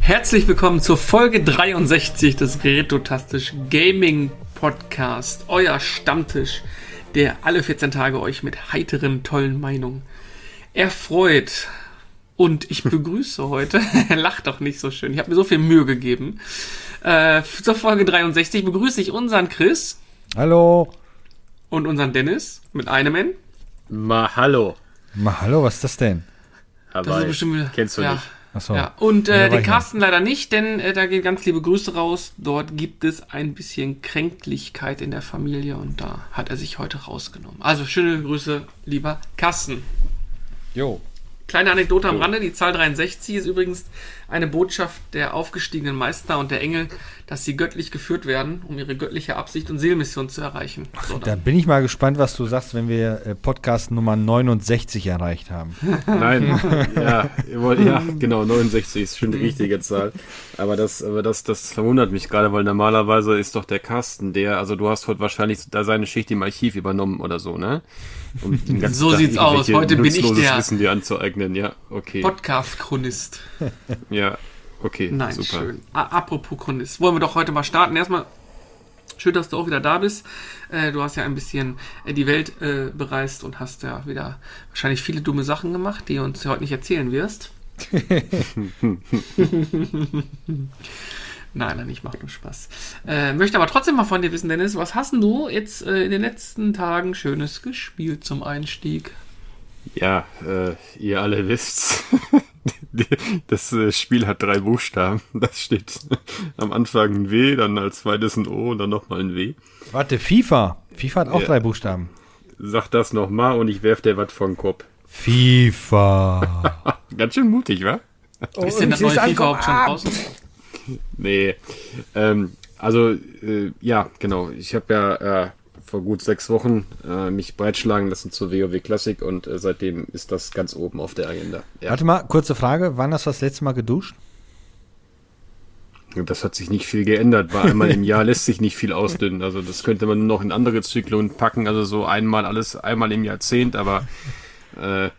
Herzlich willkommen zur Folge 63 des Retotastisch Gaming Podcast, euer Stammtisch, der alle 14 Tage euch mit heiteren, tollen Meinungen erfreut. Und ich begrüße heute, er lacht doch nicht so schön, ich habe mir so viel Mühe gegeben. Äh, zur Folge 63 begrüße ich unseren Chris. Hallo. Und unseren Dennis mit einem N. Ma hallo. Ma hallo, was ist das denn? Aber Das ist bestimmt, kennst du ja. nicht. Achso. Ja, und äh, den Carsten leider nicht, denn äh, da gehen ganz liebe Grüße raus. Dort gibt es ein bisschen Kränklichkeit in der Familie und da hat er sich heute rausgenommen. Also schöne Grüße, lieber Carsten. Jo. Kleine Anekdote am Rande, die Zahl 63 ist übrigens eine Botschaft der aufgestiegenen Meister und der Engel, dass sie göttlich geführt werden, um ihre göttliche Absicht und Seelmission zu erreichen. So, Da bin ich mal gespannt, was du sagst, wenn wir äh, Podcast Nummer 69 erreicht haben. Nein, ja, ihr wollt, ja, genau, 69 ist schon die richtige Zahl. Aber das, aber das, das verwundert mich gerade, weil normalerweise ist doch der Carsten der, also du hast heute wahrscheinlich da seine Schicht im Archiv übernommen oder so, ne? Um So Tag sieht's aus. Heute bin ich der- Wissen dir anzueignen, ja, okay. Podcast-Chronist. Ja, okay, Nein, super. schön. A apropos Chronist, wollen wir doch heute mal starten. Erstmal schön, dass du auch wieder da bist. Äh, du hast ja ein bisschen äh, die Welt äh, bereist und hast ja wieder wahrscheinlich viele dumme Sachen gemacht, die du uns heute nicht erzählen wirst. Nein, nein, ich mache nur Spaß. Äh, möchte aber trotzdem mal von dir wissen, Dennis, was hast denn du jetzt äh, in den letzten Tagen Schönes gespielt zum Einstieg? Ja, äh, ihr alle wisst's. Das äh, Spiel hat drei Buchstaben. Das steht am Anfang ein W, dann als zweites ein O und dann nochmal ein W. Warte, FIFA. FIFA hat auch Ja. drei Buchstaben. Sag das nochmal und ich werf dir was von Kopf. FIFA. Ganz schön mutig, wa? ist denn das neue FIFA überhaupt schon draußen? Nee. Ähm, also, äh, ja, genau. Ich habe ja äh, vor gut sechs Wochen äh, mich breitschlagen lassen zur WoW Classic und äh, seitdem ist das ganz oben auf der Agenda. Ja. Warte mal, kurze Frage. Wann hast du das letzte Mal geduscht? Das hat sich nicht viel geändert, weil einmal im Jahr lässt sich nicht viel ausdünnen. Also das könnte man noch in andere Zyklen packen, also so einmal alles, einmal im Jahrzehnt, aber äh,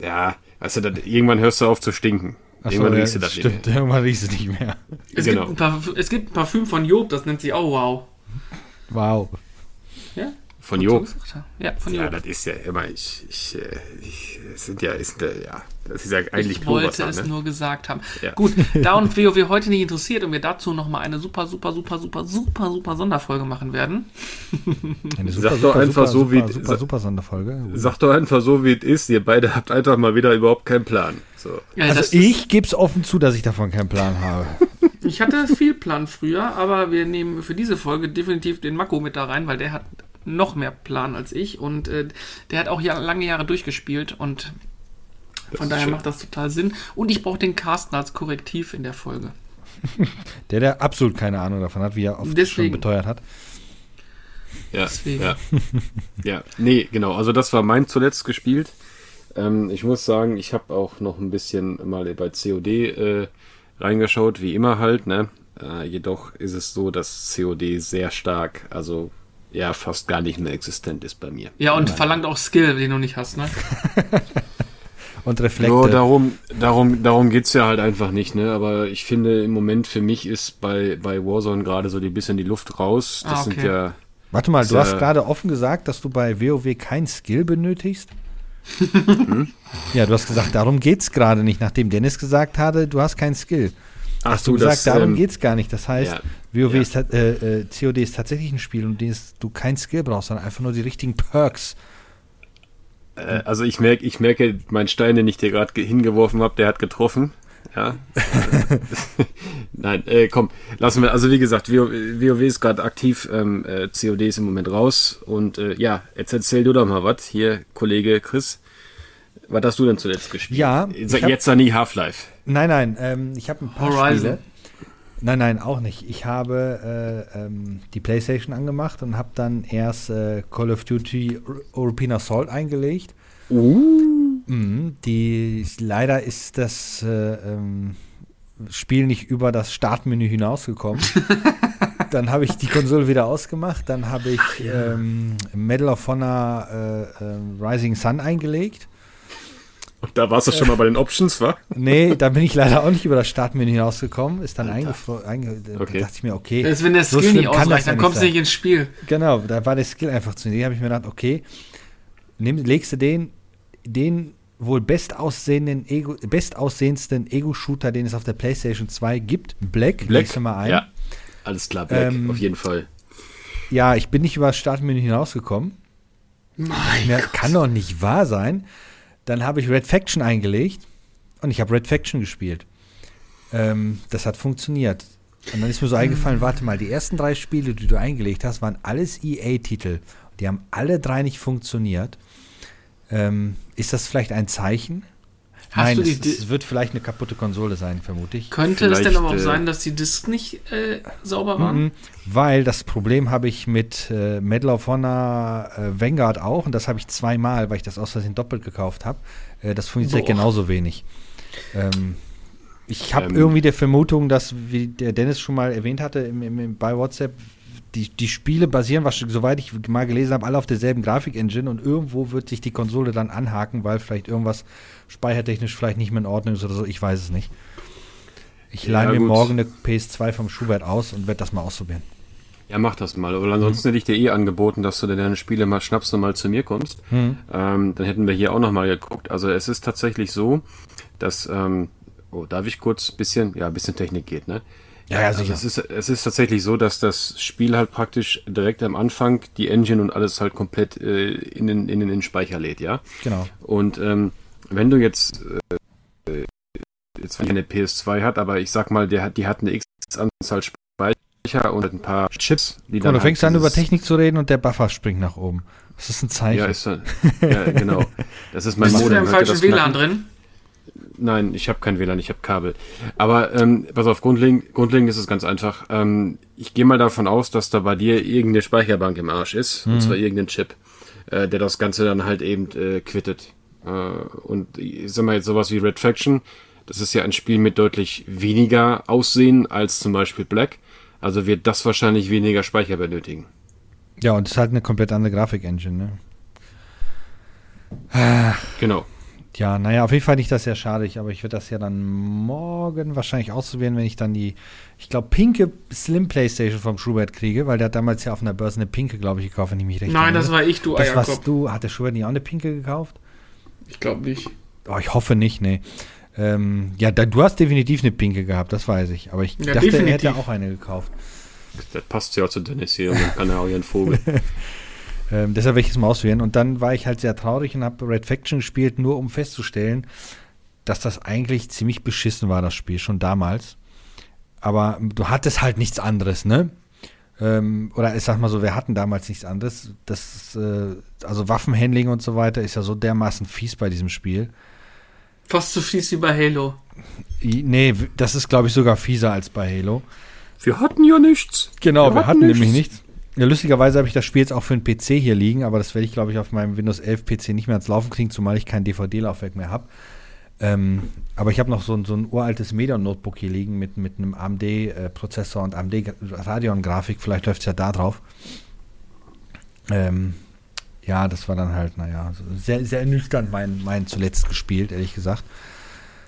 ja, du, das, irgendwann hörst du auf zu stinken. Ach irgendwann ja, riechst du das nicht Stimmt, irgendwann riechst du nicht mehr. Es, Genau. gibt ein Parf- es gibt ein Parfüm von Job, das nennt sich auch Wow. Wow. Ja? Von Job. Ja, von Ja, Job. das ist ja immer, ich, ich, äh, ich es sind ja, ist, äh, ja, das ist ja eigentlich ich wollte es ne? nur gesagt haben. Ja. Gut, da uns WoW heute nicht interessiert und wir dazu nochmal eine super, super, super, super, super, super Sonderfolge machen werden. Eine Sag doch einfach so, super, wie- super, sa- super Sonderfolge. Sag doch einfach so, wie es ist. Ihr beide habt einfach mal wieder überhaupt keinen Plan. So. Ja, Also das ich gebe es offen zu, dass ich davon keinen Plan habe. Ich hatte viel Plan früher, aber wir nehmen für diese Folge definitiv den Mako mit da rein, weil der hat noch mehr Plan als ich und äh, der hat auch Jahr, lange Jahre durchgespielt und von daher schön. macht das total Sinn. Und ich brauche den Carsten als Korrektiv in der Folge. Der, der absolut keine Ahnung davon hat, wie er oft schon Deswegen. beteuert hat. Ja, Deswegen. ja. ja, nee, genau. Also das war mein zuletzt gespielt. Ähm, ich muss sagen, ich habe auch noch ein bisschen mal bei COD äh, reingeschaut, wie immer halt. Ne? Äh, jedoch ist es so, dass COD sehr stark, also ja, fast gar nicht mehr existent ist bei mir. Ja, und verlangt auch Skill, den du nicht hast, ne? Und Reflekte. Nur darum, darum, darum geht's ja halt einfach nicht, ne? Aber ich finde, im Moment für mich ist bei, bei Warzone gerade so die bisschen die Luft raus. Das Ah, okay. sind ja. Warte mal, du hast gerade offen gesagt, dass du bei WoW kein Skill benötigst? Hm? ja, du hast gesagt, darum geht's gerade nicht, nachdem Dennis gesagt hatte, du hast keinen Skill. Ach Hast du gesagt, darum ähm, geht's gar nicht. Das heißt, ja, WoW ja. ist, äh, äh, COD ist tatsächlich ein Spiel, um das du kein Skill brauchst, sondern einfach nur die richtigen Perks. Äh, also ich merke, ich merke, mein Stein, den ich dir gerade ge- hingeworfen habe, der hat getroffen. Ja. Nein, äh, komm, lassen wir. Also wie gesagt, WoW, WoW ist gerade aktiv, ähm, äh, COD ist im Moment raus und äh, ja, jetzt erzähl du doch mal was. Hier, Kollege Chris, was hast du denn zuletzt gespielt? Ja, jetzt, hab- nie Half-Life. Nein, nein, ähm, ich habe ein paar Horizon. Spiele. Nein, nein, auch nicht. Ich habe äh, ähm, die Playstation angemacht und habe dann erst äh, Call of Duty European Assault eingelegt. Uh. Mhm, die leider ist das äh, ähm, Spiel nicht über das Startmenü hinausgekommen. dann habe ich die Konsole wieder ausgemacht. Dann habe ich ähm, Medal of Honor äh, äh, Rising Sun eingelegt. Und da warst du schon mal bei den Options, wa? Nee, da bin ich leider auch nicht über das Startmenü hinausgekommen. Ist dann eingefroren. Einge Okay. Da dachte ich mir, okay. Das ist, wenn der so Skill schlimm nicht kann das ausreicht, dann kommst du nicht ins Spiel. Genau, da war der Skill einfach zu niedrig. habe ich mir gedacht, okay, nimm, legst du den, den wohl bestaussehenden Ego, bestaussehendsten Ego-Shooter, den es auf der PlayStation 2 gibt, Black, legst du mal ein. Ja, alles klar, Black, Ähm, auf jeden Fall. Ja, ich bin nicht über das Startmenü hinausgekommen. Mein Mir Gott. kann doch nicht wahr sein. Dann habe ich Red Faction eingelegt und ich habe Red Faction gespielt. Ähm, das hat funktioniert. Und dann ist mir so eingefallen, warte mal, die ersten drei Spiele, die du eingelegt hast, waren alles EA-Titel. Die haben alle drei nicht funktioniert. Ähm, ist das vielleicht ein Zeichen? Hast Nein, du die es, es wird vielleicht eine kaputte Konsole sein, vermute ich. Könnte es denn Vielleicht, aber auch äh, sein, dass die Disc nicht äh, sauber war? Mhm, weil das Problem habe ich mit äh, Medal of Honor äh, Vanguard auch und das habe ich zweimal, weil ich das aus Versehen doppelt gekauft habe. Äh, das funktioniert Boah. genauso wenig. Ähm, ich habe Ähm. irgendwie der Vermutung, dass, wie der Dennis schon mal erwähnt hatte im, im, im, bei WhatsApp, die, die Spiele basieren, was, soweit ich mal gelesen habe, alle auf derselben Grafik-Engine und irgendwo wird sich die Konsole dann anhaken, weil vielleicht irgendwas speichertechnisch vielleicht nicht mehr in Ordnung ist oder so. Ich weiß es nicht. Ich Ja, leihe mir gut. morgen eine PS2 vom Schubert aus und werde das mal ausprobieren. Ja, mach das mal. Aber ansonsten hätte ich dir eh angeboten, dass du deine Spiele mal schnappst und mal zu mir kommst. Hm. Ähm, dann hätten wir hier auch nochmal geguckt. Also es ist tatsächlich so, dass, ähm, oh, darf ich kurz bisschen, ja, ein bisschen Technik geht, ne? Ja, ja, also sicher. es ist, es ist tatsächlich so, dass das Spiel halt praktisch direkt am Anfang die Engine und alles halt komplett äh, in, den, in den Speicher lädt, ja? Genau. Und ähm, wenn du jetzt äh, jetzt wenn eine PS2 hat, aber ich sag mal, der hat, die hat eine X Anzahl Speicher und ein paar Chips, die Guck mal, du halt fängst an, über Technik zu reden und der Buffer springt nach oben. Das ist ein Zeichen. Ja, ist so- ja, genau. Das ist mein Bist du Modem. da im falschen WLAN Knacken? drin? Nein, ich habe kein WLAN, ich habe Kabel. Aber ähm, pass auf, grundlegend, grundlegend ist es ganz einfach. Ähm, ich gehe mal davon aus, dass da bei dir irgendeine Speicherbank im Arsch ist, und zwar irgendein Chip, äh, der das Ganze dann halt eben äh, quittet. Äh, und ich sag mal jetzt sowas wie Red Faction, das ist ja ein Spiel mit deutlich weniger Aussehen als zum Beispiel Black. Also wird das wahrscheinlich weniger Speicher benötigen. Ja, und es ist halt eine komplett andere Grafik-Engine, ne? Genau. Ja, naja, auf jeden Fall nicht das sehr schade, ich, aber ich werde das ja dann morgen wahrscheinlich ausprobieren, wenn ich dann die, ich glaube, pinke Slim Playstation vom Schubert kriege, weil der hat damals ja auf einer Börse eine pinke, glaube ich, gekauft, wenn ich mich recht Nein, erinnere. das war ich, du Das warst du, hat der Schubert nicht auch eine pinke gekauft? Ich glaube nicht. Oh, ich hoffe nicht, nee. Ähm, ja, da, du hast definitiv eine pinke gehabt, das weiß ich. Aber ich Ja, dachte, er definitiv. hätte auch eine gekauft. Das passt ja auch zu Dennis hier und dann kann er auch ihren Vogel. Ähm, deshalb werde ich es mal auswählen. Und dann war ich halt sehr traurig und habe Red Faction gespielt, nur um festzustellen, dass das eigentlich ziemlich beschissen war, das Spiel, schon damals. Aber du hattest halt nichts anderes, ne? Ähm, oder ich sag mal so, wir hatten damals nichts anderes. Das, äh, also Waffenhandling und so weiter ist ja so dermaßen fies bei diesem Spiel. Fast so fies wie bei Halo. Nee, das ist, glaube ich, sogar fieser als bei Halo. Wir hatten ja nichts. Genau, Wir wir, hatten hatten nämlich nichts. nichts. Ja, lustigerweise habe ich das Spiel jetzt auch für den PC hier liegen, aber das werde ich, glaube ich, auf meinem Windows 11 PC nicht mehr ans Laufen kriegen, zumal ich kein DVD-Laufwerk mehr habe. Ähm, aber ich habe noch so, ein- so ein uraltes Medion-Notebook hier liegen mit, mit einem AMD-Prozessor und AMD-Radeon-Grafik. Vielleicht läuft es ja da drauf. Ähm, ja, das war dann halt, naja, sehr, sehr ernüchternd mein, mein zuletzt gespielt, ehrlich gesagt.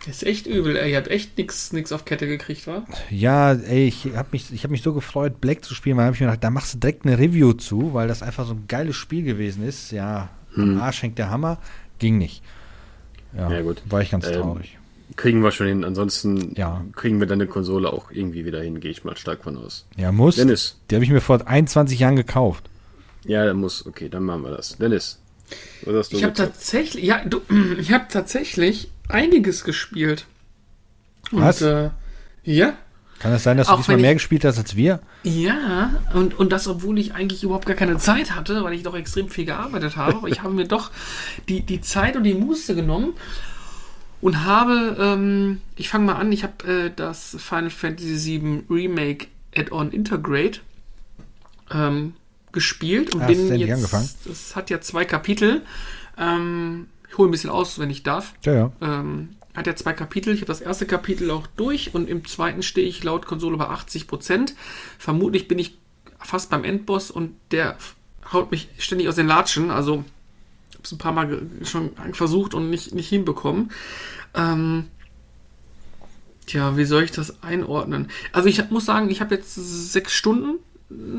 Das ist echt übel, ey. Ihr habt echt nix, nix auf Kette gekriegt, wa? Ja, ey, ich habe mich, ich hab mich so gefreut, Black zu spielen. Da habe ich mir gedacht, da machst du direkt eine Review zu, weil das einfach so ein geiles Spiel gewesen ist. Ja, am Arsch hängt der Hammer. Ging nicht. Ja, Ja, gut. war ich ganz Ähm, traurig. Kriegen wir schon hin. Ansonsten Ja. kriegen wir deine Konsole auch irgendwie wieder hin, gehe ich mal stark von aus. Ja, muss. Dennis. Die habe ich mir vor 21 Jahren gekauft. Ja, der muss. Okay, dann machen wir das. Dennis. Was hast du Ich habe tatsächlich, ja, du, ich habe tatsächlich einiges gespielt. Und, Was? Äh, ja, Kann es sein, dass du diesmal mehr gespielt hast als wir? ja, und, und das, obwohl ich eigentlich überhaupt gar keine Zeit hatte, weil ich doch extrem viel gearbeitet habe. Aber ich habe mir doch die, die Zeit und die Muße genommen und habe, ähm, ich fange mal an, ich habe äh, das Final Fantasy VII Remake Add-on Integrate ähm, gespielt und Hast du bin jetzt, angefangen? das hat ja zwei Kapitel. Ähm, ich hole ein bisschen aus, wenn ich darf. Ja, ja. Ähm, hat ja zwei Kapitel. Ich habe das erste Kapitel auch durch und im zweiten stehe ich laut Konsole bei 80 Prozent. Vermutlich bin ich fast beim Endboss und der haut mich ständig aus den Latschen. Also habe es ein paar Mal schon versucht und nicht, nicht hinbekommen. Ähm, tja, wie soll ich das einordnen? Also ich muss sagen, ich habe jetzt sechs Stunden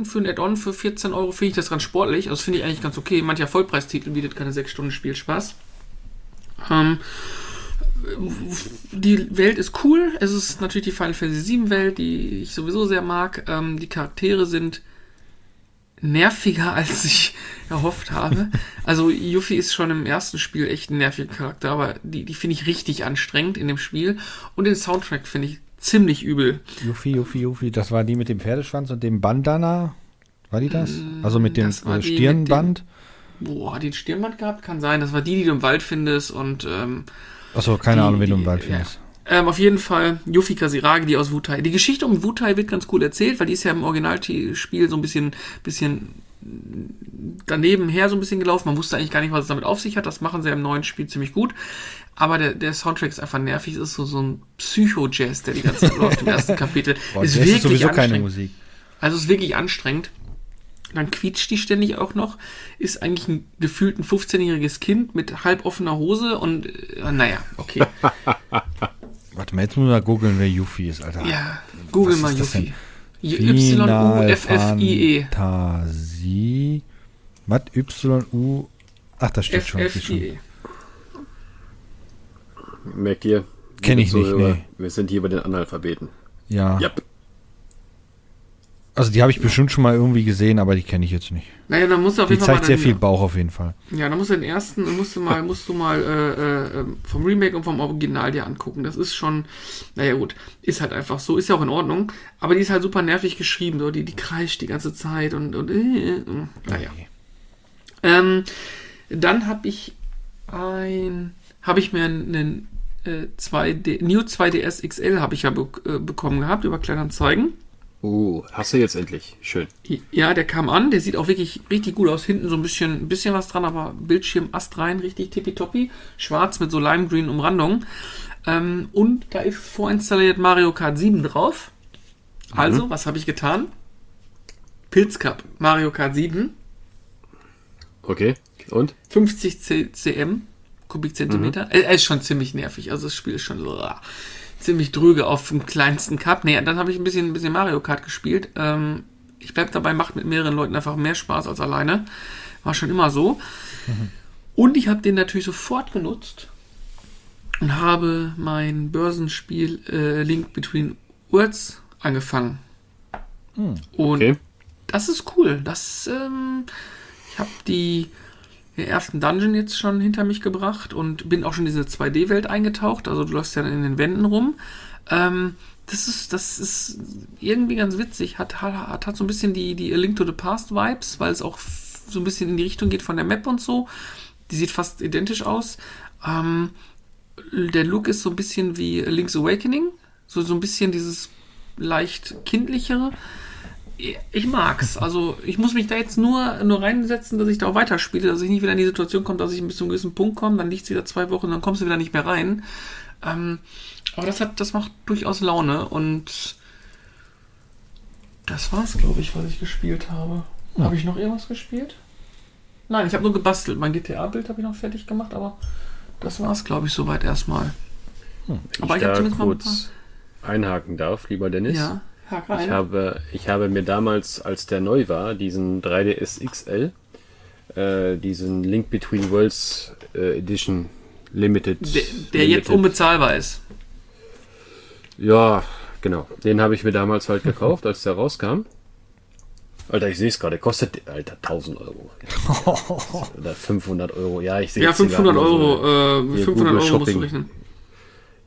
für ein Add-on für 14 Euro finde ich das ganz sportlich. Also finde ich eigentlich ganz okay. Mancher Vollpreistitel bietet keine 6 Stunden Spielspaß. Ähm, die Welt ist cool. Es ist natürlich die Final Fantasy 7 Welt, die ich sowieso sehr mag. Ähm, die Charaktere sind nerviger, als ich erhofft habe. Also Yuffie ist schon im ersten Spiel echt ein nerviger Charakter, aber die, die finde ich richtig anstrengend in dem Spiel. Und den Soundtrack finde ich ziemlich übel. Yuffie, Yuffie, Yuffie, das war die mit dem Pferdeschwanz und dem Bandana. War die das? Also mit dem äh, Stirnband? Mit dem, boah, den Stirnband gehabt? Kann sein. Das war die, die du im Wald findest und ähm, Achso, keine die, Ahnung, wen du im Wald findest. Ja. Ähm, auf jeden Fall Yuffie Kasiragi, die aus Wutai. Die Geschichte um Wutai wird ganz cool erzählt, weil die ist ja im Originalspiel so ein bisschen, bisschen daneben her so ein bisschen gelaufen. Man wusste eigentlich gar nicht, was es damit auf sich hat. Das machen sie im neuen Spiel ziemlich gut. Aber der, der Soundtrack ist einfach nervig. Es ist so, so ein Psycho-Jazz, der die ganze Zeit läuft im ersten Kapitel. Boah, ist wirklich ist sowieso keine Musik. Also ist wirklich anstrengend. Dann quietscht die ständig auch noch. Ist eigentlich ein gefühlt ein 15-jähriges Kind mit halb offener Hose und äh, naja, okay. Warte mal, jetzt muss man mal googeln, wer Yuffie ist, Alter. Ja, google mal Yuffie. Y-U-F-F-I-E. Fantasie. Was? Y-U. Ach, das steht schon. F-F-I-E. Merkt ihr? Kenne ich nicht, nee. Wir sind hier bei den Analphabeten. Ja. Yep. Also die habe ich bestimmt schon mal irgendwie gesehen, aber die kenne ich jetzt nicht. Naja, dann musst du auf die jeden Fall zeigt sehr viel Bauch auf jeden Fall. Ja, dann musst du den ersten, musst du mal, musst du mal äh, äh, vom Remake und vom Original dir angucken. Das ist schon, naja gut, ist halt einfach so, ist ja auch in Ordnung. Aber die ist halt super nervig geschrieben, so die, die kreischt die ganze Zeit und, und äh, äh, naja. Okay. Ähm, dann habe ich ein, habe ich mir einen äh, 2D, New 2DS XL habe ich ja be äh, bekommen gehabt über Kleinanzeigen. Oh, hast du jetzt endlich. Schön. Ja, der kam an, der sieht auch wirklich richtig gut aus. Hinten so ein bisschen, ein bisschen was dran, aber Bildschirm astrein, richtig tippitoppi. Schwarz mit so Lime Green Umrandung. Ähm, und da ist vorinstalliert Mario Kart 7 drauf. Also, mhm. was habe ich getan? Pilz Cup, Mario Kart 7. Okay, und? 50 cm, Kubikzentimeter. Mhm. Er ist schon ziemlich nervig, also das Spiel ist schon so ziemlich dröge auf dem kleinsten Cup. Nee, dann habe ich ein bisschen, ein bisschen Mario Kart gespielt. Ähm, ich bleib dabei, macht mit mehreren Leuten einfach mehr Spaß als alleine. War schon immer so. Mhm. Und ich habe den natürlich sofort genutzt und habe mein Börsenspiel äh, Link Between Worlds angefangen. Mhm. Und okay. das ist cool. Das, ähm, ich habe die den ersten Dungeon jetzt schon hinter mich gebracht und bin auch schon in diese 2D-Welt eingetaucht. Also du läufst ja in den Wänden rum. Ähm, das ist, das ist irgendwie ganz witzig. Hat, hat, hat so ein bisschen die, die A Link to the Past Vibes, weil es auch so ein bisschen in die Richtung geht von der Map und so. Die sieht fast identisch aus. Ähm, der Look ist so ein bisschen wie Link's Awakening. So, so ein bisschen dieses leicht kindlichere ich mag's. Also ich muss mich da jetzt nur, nur reinsetzen, dass ich da auch weiterspiele, dass ich nicht wieder in die Situation komme, dass ich bis zu einem gewissen Punkt komme, dann liegt's wieder zwei Wochen, dann kommst du wieder nicht mehr rein. Ähm, aber das hat, das macht durchaus Laune und das war's, glaube ich, was ich gespielt habe. Ja. Habe ich noch irgendwas gespielt? Nein, ich habe nur gebastelt. Mein GTA-Bild habe ich noch fertig gemacht, aber das war's, glaube ich, soweit erstmal. Hm. Aber ich, ich habe zumindest kurz mal einhaken darf, lieber Dennis. Ja. Ich habe, ich habe mir damals, als der neu war, diesen 3DS XL, äh, diesen Link Between Worlds äh, Edition Limited. Der, der Limited. jetzt unbezahlbar ist. Ja, genau. Den habe ich mir damals halt gekauft, als der rauskam. Alter, ich sehe es gerade, kostet, Alter, 1000 Euro. Oder 500 Euro, ja, ich sehe Ja, 500 Euro, so, äh, 500 Euro musst du rechnen.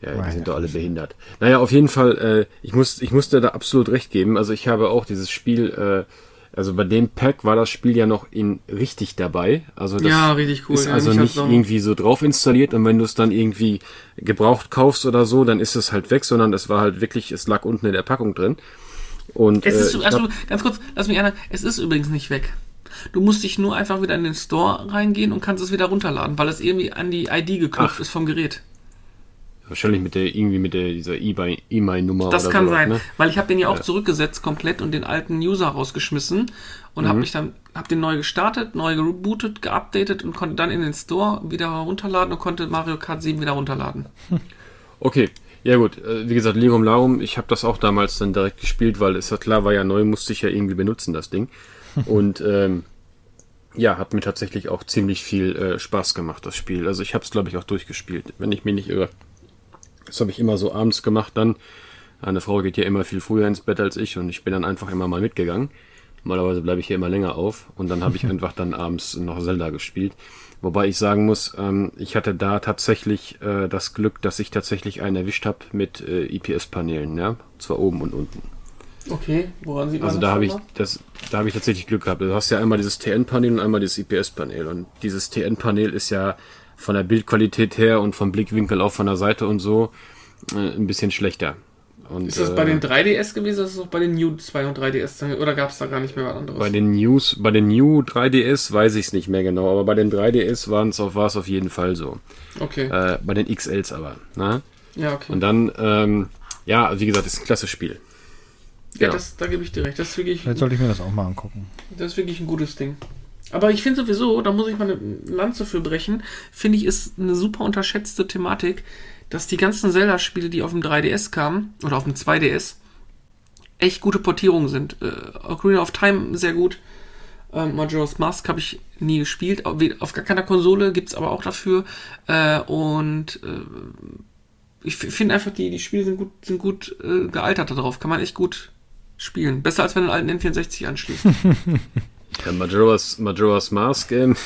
Ja, die sind doch alle behindert. Naja, auf jeden Fall, äh, ich, muss, ich musste da absolut recht geben. Also ich habe auch dieses Spiel, äh, also bei dem Pack war das Spiel ja noch in richtig dabei. Also das ja, richtig cool. ist ja, also nicht irgendwie so drauf installiert und wenn du es dann irgendwie gebraucht kaufst oder so, dann ist es halt weg, sondern es war halt wirklich, es lag unten in der Packung drin. Und, es ist, äh, also glaub, ganz kurz, lass mich erinnern, es ist übrigens nicht weg. Du musst dich nur einfach wieder in den Store reingehen und kannst es wieder runterladen, weil es irgendwie an die ID geknüpft Ach. ist vom Gerät. Wahrscheinlich mit der, irgendwie mit der, dieser E-Mail-Nummer. Das kann sowas, sein, Ne? weil ich habe den ja auch Ja. zurückgesetzt komplett und den alten User rausgeschmissen und Mhm. habe mich dann habe den neu gestartet, neu gebootet, geupdatet und konnte dann in den Store wieder runterladen und konnte Mario Kart 7 wieder runterladen. Okay, ja gut. Äh, Wie gesagt, Lirum Larum, ich habe das auch damals dann direkt gespielt, weil es ja klar war ja neu, musste ich ja irgendwie benutzen, das Ding. Und ähm, ja, hat mir tatsächlich auch ziemlich viel äh, Spaß gemacht, das Spiel. Also ich habe es, glaube ich, auch durchgespielt, wenn ich mich nicht irre. Das habe ich immer so abends gemacht dann. Eine Frau geht ja immer viel früher ins Bett als ich und ich bin dann einfach immer mal mitgegangen. Normalerweise bleibe ich hier immer länger auf und dann habe ich einfach dann abends noch Zelda gespielt. Wobei ich sagen muss, ähm, ich hatte da tatsächlich äh, das Glück, dass ich tatsächlich einen erwischt habe mit äh, IPS-Paneelen, ja, zwar oben und unten. Okay, woran sieht man Also das da habe ich nochmal? das, da habe ich tatsächlich Glück gehabt. Du hast ja einmal dieses TN-Panel und einmal dieses IPS-Panel und dieses TN-Panel ist ja von der Bildqualität her und vom Blickwinkel auch von der Seite und so äh, ein bisschen schlechter. Und, Ist das bei äh, den 3DS gewesen oder ist das auch bei den New 2 und 3DS dann- oder gab es da gar nicht mehr was anderes? Bei den News, bei den New 3DS weiß ich es nicht mehr genau, aber bei den 3DS waren's auf, war es auf jeden Fall so. okay. Äh, bei den XLs aber. Ne? ja, okay. Und dann, ähm, ja, wie gesagt, ist ein klasse Spiel. ja, genau. das, da gebe ich dir recht. Das ist wirklich Vielleicht sollte ich mir das auch mal angucken. Das ist wirklich ein gutes Ding. Aber ich finde sowieso, da muss ich mal eine Lanze für brechen, finde ich, ist eine super unterschätzte Thematik, dass die ganzen Zelda-Spiele, die auf dem 3DS kamen, oder auf dem 2DS, echt gute Portierungen sind. Äh, Ocarina of Time sehr gut. Ähm, Majora's Mask habe ich nie gespielt. Auf auf gar keiner Konsole gibt es aber auch dafür. Äh, und äh, ich finde einfach, die, die Spiele sind gut, sind gut äh, gealtert darauf. Kann man echt gut spielen. Besser als wenn du einen alten N64 anschließt. Ja, Majora's, Majora's Mask, ähm,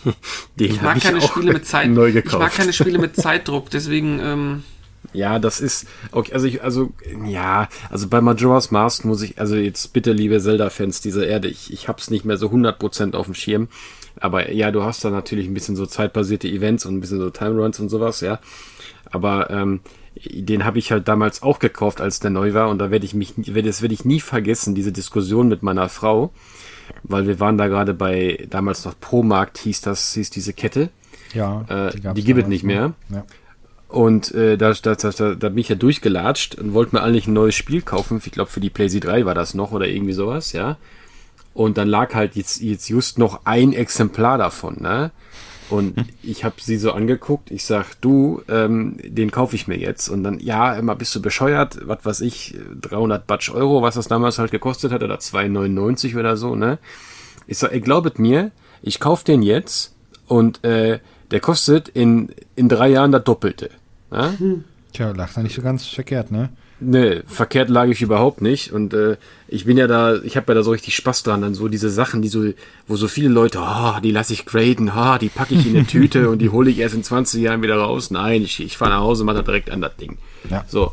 den Ich mag keine auch Spiele mit Zeit. neu Ich gekauft. mag keine Spiele mit Zeitdruck, deswegen, ähm, Ja, das ist okay, also ich also ja, also bei Majora's Mask muss ich also jetzt bitte liebe Zelda Fans dieser Erde, ich ich hab's nicht mehr so 100% auf dem Schirm, aber ja, du hast da natürlich ein bisschen so zeitbasierte Events und ein bisschen so Time Runs und sowas, ja. Aber ähm, den habe ich halt damals auch gekauft, als der neu war und da werde ich mich das werde ich nie vergessen, diese Diskussion mit meiner Frau, weil wir waren da gerade bei damals noch Pro-Markt hieß das hieß diese Kette. Ja, Äh, gab's die gibt es nicht mehr. Ja. Und äh, da, da, da, da, da bin ich ja durchgelatscht und wollte mir eigentlich ein neues Spiel kaufen. Ich glaube, für die PlayStation 3 war das noch oder irgendwie sowas, ja. Und dann lag halt jetzt, jetzt just noch ein Exemplar davon, ne? Und ich habe sie so angeguckt, ich sag, du, ähm, den kaufe ich mir jetzt. Und dann, ja, immer bist du bescheuert, was weiß ich, 300 Batsch Euro, was das damals halt gekostet hat, oder 2,99 oder so, ne? Ich sag, ihr glaubet mir, ich kauf den jetzt und äh, der kostet in, in drei Jahren das Doppelte. Ja? Tja, lag da nicht so ganz verkehrt, ne? Ne, verkehrt lag ich überhaupt nicht. Und äh, ich bin ja da, ich habe ja da so richtig Spaß dran, dann so diese Sachen, die so, wo so viele Leute, ah, die lasse ich graden, ah, die packe ich in eine Tüte und die hole ich erst in 20 Jahren wieder raus. Nein, ich, ich fahre nach Hause, mache da direkt an das Ding. Ja. So.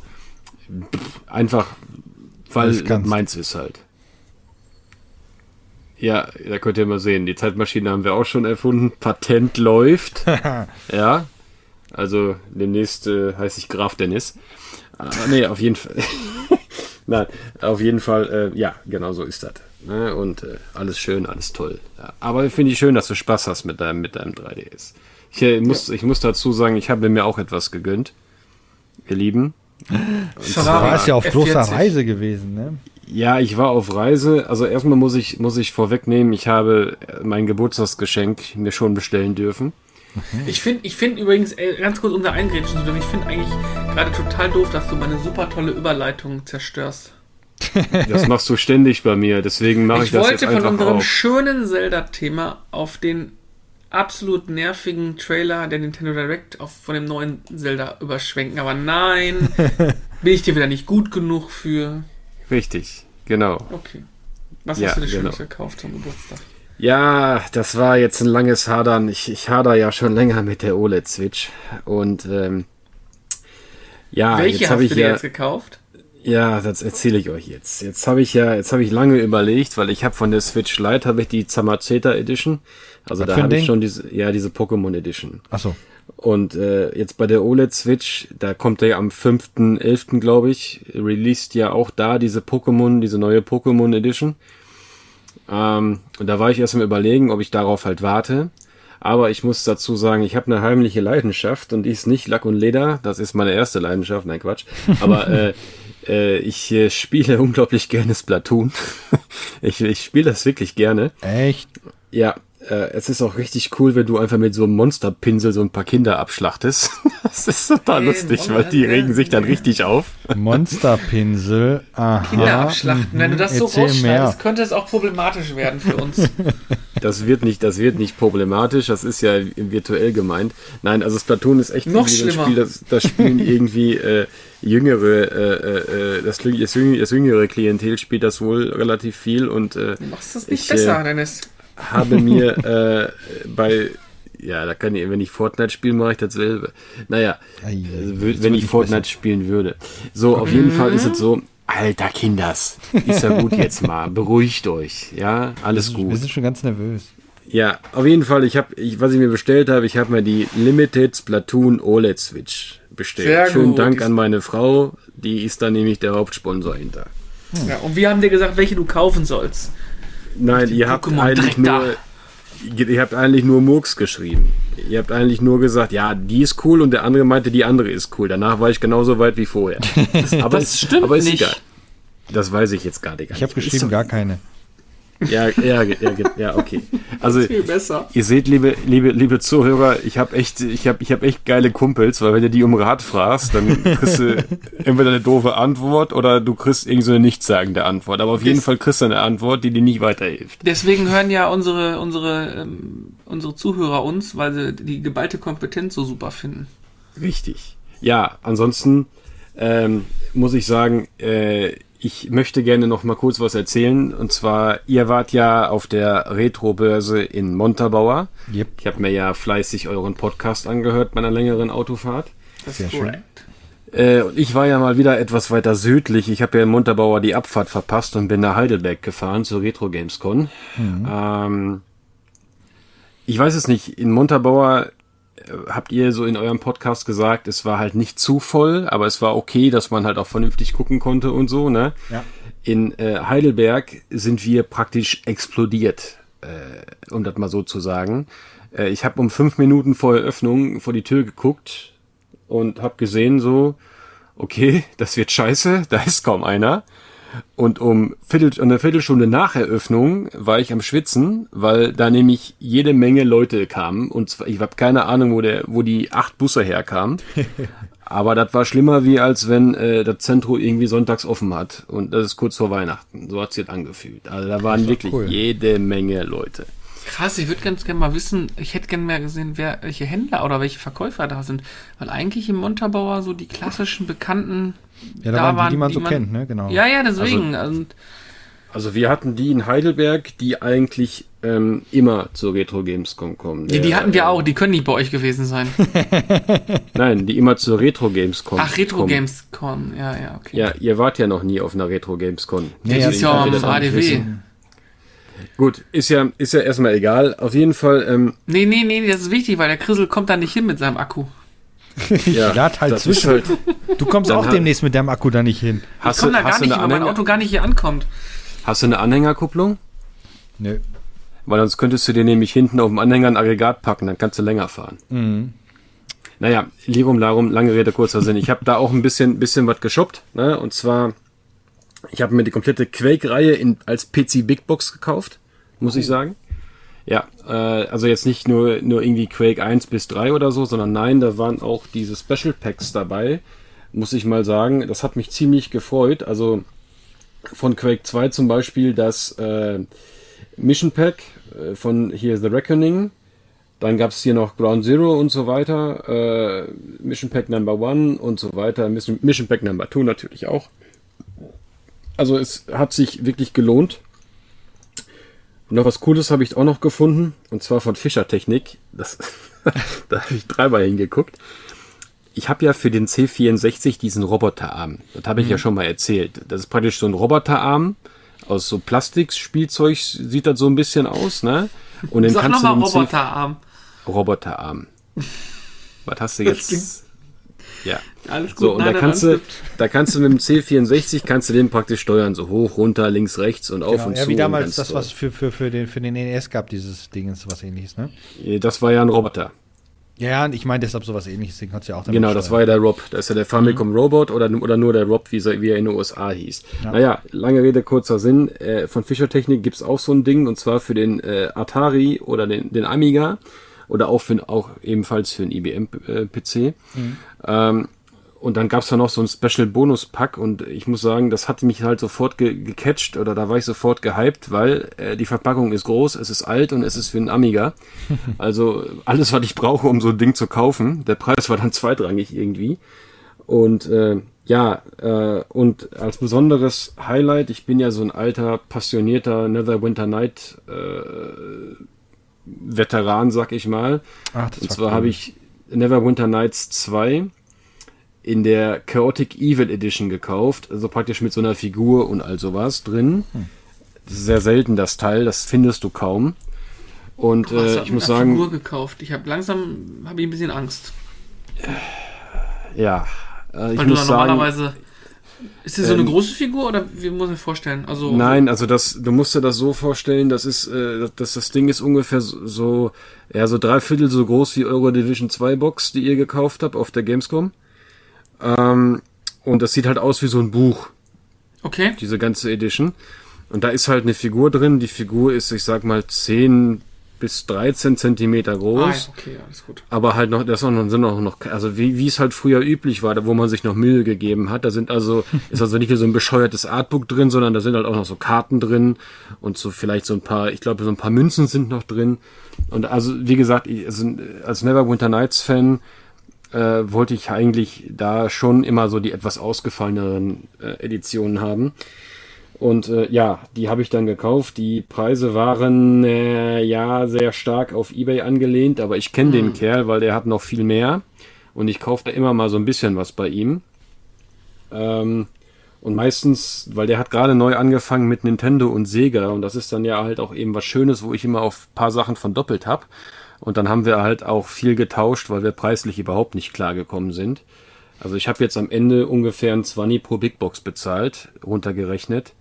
Einfach, weil meins ist halt. Ja, da könnt ihr mal sehen, die Zeitmaschine haben wir auch schon erfunden. Patent läuft. ja. Also demnächst äh, heiße ich Graf Dennis. Ah, nee, auf jeden Fall. Nein, auf jeden Fall, äh, ja, genau so ist das. Ne? Und äh, alles schön, alles toll. Ja, aber finde ich schön, dass du Spaß hast mit deinem, mit deinem 3DS. Ich, äh, muss, ich muss dazu sagen, ich habe mir auch etwas gegönnt. Ihr Lieben. Du warst ja auf F40. großer Reise gewesen, ne? Ja, ich war auf Reise. Also erstmal muss ich, muss ich vorwegnehmen, ich habe mein Geburtstagsgeschenk mir schon bestellen dürfen. Ich finde ich find übrigens, ey, ganz kurz unter Eingrätschen zu dürfen, ich finde eigentlich gerade total doof, dass du meine super tolle Überleitung zerstörst. Das machst du ständig bei mir, deswegen mache ich, Ich das wollte jetzt von einfach unserem auf. schönen Zelda-Thema auf den absolut nervigen Trailer der Nintendo Direct auf, von dem neuen Zelda überschwenken, aber nein, bin ich dir wieder nicht gut genug für. Richtig, genau. Okay. Was Ja, hast du dir genau. Schönes gekauft zum Geburtstag? Ja, das war jetzt ein langes Hadern. Ich, ich hader ja schon länger mit der OLED-Switch. Und ähm, ja, Welche jetzt hast habe du ich dir ja. jetzt gekauft? Ja, das erzähle ich euch jetzt. Jetzt habe ich ja, jetzt habe ich lange überlegt, weil ich habe von der Switch Lite habe ich die Zamazeta Edition. Also Was da habe ich schon diese, ja, diese Pokémon Edition. Achso. Und äh, jetzt bei der OLED Switch, da kommt der ja am 5.11. glaube ich, released ja auch da diese Pokémon, diese neue Pokémon Edition. Ähm, und da war ich erst am überlegen, ob ich darauf halt warte. Aber ich muss dazu sagen, ich habe eine heimliche Leidenschaft und die ist nicht Lack und Leder. Das ist meine erste Leidenschaft. Nein, Quatsch. Aber äh, äh, ich äh, spiele unglaublich gerne Splatoon. ich ich spiele das wirklich gerne. Echt? Ja, äh, es ist auch richtig cool, wenn du einfach mit so einem Monsterpinsel so ein paar Kinder abschlachtest. das ist total Ey, lustig, Monster- weil die regen sich dann richtig auf. Monsterpinsel. Aha. Kinder abschlachten. Wenn du das so rausschneidest, könnte es auch problematisch werden für uns. Das wird nicht, das wird nicht problematisch. Das ist ja virtuell gemeint. Nein, also Splatoon ist echt Noch so ein schlimmer. Spiel, das, das spielen irgendwie äh, jüngere, äh, äh, das, das, jüngere, das jüngere Klientel spielt das wohl relativ viel und äh, Du machst das nicht Ich, besser, äh, Dennis. Habe mir äh, bei ja, da kann ich, wenn ich Fortnite spiele, mache ich dasselbe. Naja, Ei, also, wenn ich Fortnite spielen würde. So, auf jeden Fall ist es so, alter Kinders, ist ja gut jetzt mal, beruhigt euch, ja, alles Wir gut. sind schon ganz nervös. Ja, auf jeden Fall, ich habe, ich, was ich mir bestellt habe, ich habe mir die Limited Splatoon OLED Switch bestellt. Sehr Schönen gut. Dank an meine Frau, die ist da nämlich der Hauptsponsor hinter. Ja, und wir haben dir gesagt, welche du kaufen sollst. Nein, ihr habt eigentlich da. nur, ihr habt eigentlich nur Murks geschrieben. Ihr habt eigentlich nur gesagt, ja, die ist cool und der andere meinte, die andere ist cool. Danach war ich genauso weit wie vorher. aber das stimmt aber ist nicht. egal. Das weiß ich jetzt gar nicht. Ich habe geschrieben, gar keine. Ja, ja, ja, ja, okay. Also Viel besser. Ihr seht, liebe, liebe, liebe Zuhörer, ich habe echt, ich habe, ich habe echt geile Kumpels, weil wenn du die um Rat fragst, dann kriegst du entweder eine doofe Antwort oder du kriegst irgend so eine nichtssagende Antwort. Aber auf jeden Das- Fall kriegst du eine Antwort, die dir nicht weiterhilft. Deswegen hören ja unsere, unsere, ähm, unsere Zuhörer uns, weil sie die geballte Kompetenz so super finden. Richtig. Ja, ansonsten ähm, muss ich sagen, äh, ich möchte gerne noch mal kurz was erzählen. Und zwar, ihr wart ja auf der Retro-Börse in Montabaur. Yep. Ich habe mir ja fleißig euren Podcast angehört bei einer längeren Autofahrt. Das Sehr ist schön. korrekt. Äh, und ich war ja mal wieder etwas weiter südlich. Ich habe ja in Montabaur die Abfahrt verpasst und bin nach Heidelberg gefahren zur Retro Gamescon. Ähm, ich weiß es nicht. In Montabaur habt ihr so in eurem Podcast gesagt, es war halt nicht zu voll, aber es war okay, dass man halt auch vernünftig gucken konnte und so, ne? Ja. In äh, Heidelberg sind wir praktisch explodiert, äh, um das mal so zu sagen. Äh, ich habe um fünf Minuten vor Eröffnung vor die Tür geguckt und habe gesehen so, okay, das wird scheiße, da ist kaum einer. Und um Viertel, eine Viertelstunde nach Eröffnung war ich am Schwitzen, weil da nämlich jede Menge Leute kamen. Und zwar, ich habe keine Ahnung, wo, der, wo die acht Busse herkamen. Aber das war schlimmer, wie als wenn äh, das Zentrum irgendwie sonntags offen hat. Und das ist kurz vor Weihnachten. So hat sich das angefühlt. Also da waren wirklich cool. jede Menge Leute. Krass, ich würde ganz gerne mal wissen, ich hätte gerne mehr gesehen, wer, welche Händler oder welche Verkäufer da sind. Weil eigentlich im Montabaur so die klassischen bekannten. Ja, da, waren die, die man so kennt, ne? Genau. Ja, ja, deswegen. Also, Also wir hatten die in Heidelberg, die eigentlich ähm, immer zur Retro Gamescom kommen. die, die hatten wir äh, auch, die können nicht bei euch gewesen sein. Nein, die immer zur Retro Gamescom Ach, Retro kommen. Gamescom, ja, ja, okay. Ja, ihr wart ja noch nie auf einer Retro Gamescom. Nee, das ist ja am auch nicht ADW. wissen. Gut, ist ja, ist ja erstmal egal. Auf jeden Fall, ähm, Nee, nee, nee, das ist wichtig, weil der Krissel kommt da nicht hin mit seinem Akku. ja, lad halt zwischen. halt, Du kommst auch hat- demnächst mit deinem Akku da nicht hin. Ich hast, komme du, da gar nicht hin, weil mein Auto gar nicht hier ankommt. hast du eine Anhängerkupplung? Nö. Weil sonst könntest du dir nämlich hinten auf dem Anhänger ein Aggregat packen, dann kannst du länger fahren. Mhm. Naja, Lirum Larum, lange Rede, kurzer Sinn. Ich habe da auch ein bisschen, bisschen was geshoppt. Ne? Und zwar, ich habe mir die komplette Quake-Reihe in- als PC Big Box gekauft, muss ich sagen. Ja, äh, also jetzt nicht nur, nur irgendwie Quake 1 bis 3 oder so, sondern nein, da waren auch diese Special Packs dabei, muss ich mal sagen. Das hat mich ziemlich gefreut. Also von Quake 2 zum Beispiel das äh, Mission Pack äh, von hier The Reckoning. Dann gab es hier noch Ground Zero und so weiter. Äh, Mission Pack Number One und so weiter. Mission, Mission Pack Number Two natürlich auch. Also es hat sich wirklich gelohnt. Und noch was Cooles habe ich auch noch gefunden. Und zwar von Fischer Technik. Das, da habe ich dreimal hingeguckt. Ich habe ja für den C64 diesen Roboterarm. Das habe ich ja schon mal erzählt. Das ist praktisch so ein Roboterarm aus so Plastikspielzeug sieht das so ein bisschen aus, ne? Und den Sag kannst du nochmal mit dem C Roboterarm. Roboterarm. Was hast du jetzt? Ja. Alles gut. So, und nein, da kannst du, da kannst du mit dem C64 kannst du den praktisch steuern, so hoch, runter, links, rechts und auf genau, und ja, zu. Wie damals das, was für, für, für, den, für den NES gab, dieses Ding, was ähnliches, ne? Das war ja ein Roboter. Ja, ich meine deshalb sowas ähnliches, Ding hat es ja auch Genau, das war ja der Rob. Das ist ja der Famicom mhm. Robot oder, oder nur der Rob, wie, wie er in den USA hieß. Ja. Naja, lange Rede, kurzer Sinn. Äh, von Fischer Technik gibt's auch so ein Ding und zwar für den äh, Atari oder den, den Amiga oder auch, für, auch ebenfalls für einen IBM-PC. Äh, mhm. Ähm, und dann gab's da noch so ein Special Bonus Pack und ich muss sagen, das hat mich halt sofort ge gecatcht oder da war ich sofort gehypt, weil äh, die Verpackung ist groß, es ist alt und es ist für einen Amiga. Also alles, was ich brauche, um so ein Ding zu kaufen. Der Preis war dann zweitrangig irgendwie. Und äh, ja, äh, und als besonderes Highlight, ich bin ja so ein alter, passionierter Nether Winter Night äh, Veteran, sag ich mal. Ach, und zwar cool. habe ich Never Winter Nights 2 in der Chaotic Evil Edition gekauft, also praktisch mit so einer Figur und all sowas drin. Hm. Das ist sehr selten das Teil, das findest du kaum. Und du äh, ich muss sagen, Figur gekauft. Ich habe langsam habe ich ein bisschen Angst. Ja, äh, ich Weil muss du sagen, normalerweise ist das so eine ähm, große Figur oder wie muss ich vorstellen? Also nein, also das, du musst dir das so vorstellen, das ist, äh, dass das Ding ist ungefähr so, ja so drei Viertel so groß wie eure Division 2 Box, die ihr gekauft habt auf der Gamescom. Ähm, und das sieht halt aus wie so ein Buch. Okay. Diese ganze Edition. Und da ist halt eine Figur drin. Die Figur ist, ich sag mal, 10 bis 13 Zentimeter groß. Ah, okay, alles gut. Aber halt noch, das sind auch noch, also wie, wie es halt früher üblich war, wo man sich noch Mühe gegeben hat. Da sind also, ist also nicht nur so ein bescheuertes Artbook drin, sondern da sind halt auch noch so Karten drin und so vielleicht so ein paar, ich glaube, so ein paar Münzen sind noch drin. Und also, wie gesagt, ich, also, als Neverwinter Nights Fan, äh, wollte ich eigentlich da schon immer so die etwas ausgefalleneren äh, Editionen haben. Und äh, ja, die habe ich dann gekauft. Die Preise waren äh, ja sehr stark auf eBay angelehnt, aber ich kenne mhm. den Kerl, weil der hat noch viel mehr. Und ich kaufe da immer mal so ein bisschen was bei ihm. Ähm, und meistens, weil der hat gerade neu angefangen mit Nintendo und Sega und das ist dann ja halt auch eben was Schönes, wo ich immer auf paar Sachen von doppelt hab. Und dann haben wir halt auch viel getauscht, weil wir preislich überhaupt nicht klargekommen sind. Also ich habe jetzt am Ende ungefähr ein 20 pro Big Box bezahlt, runtergerechnet.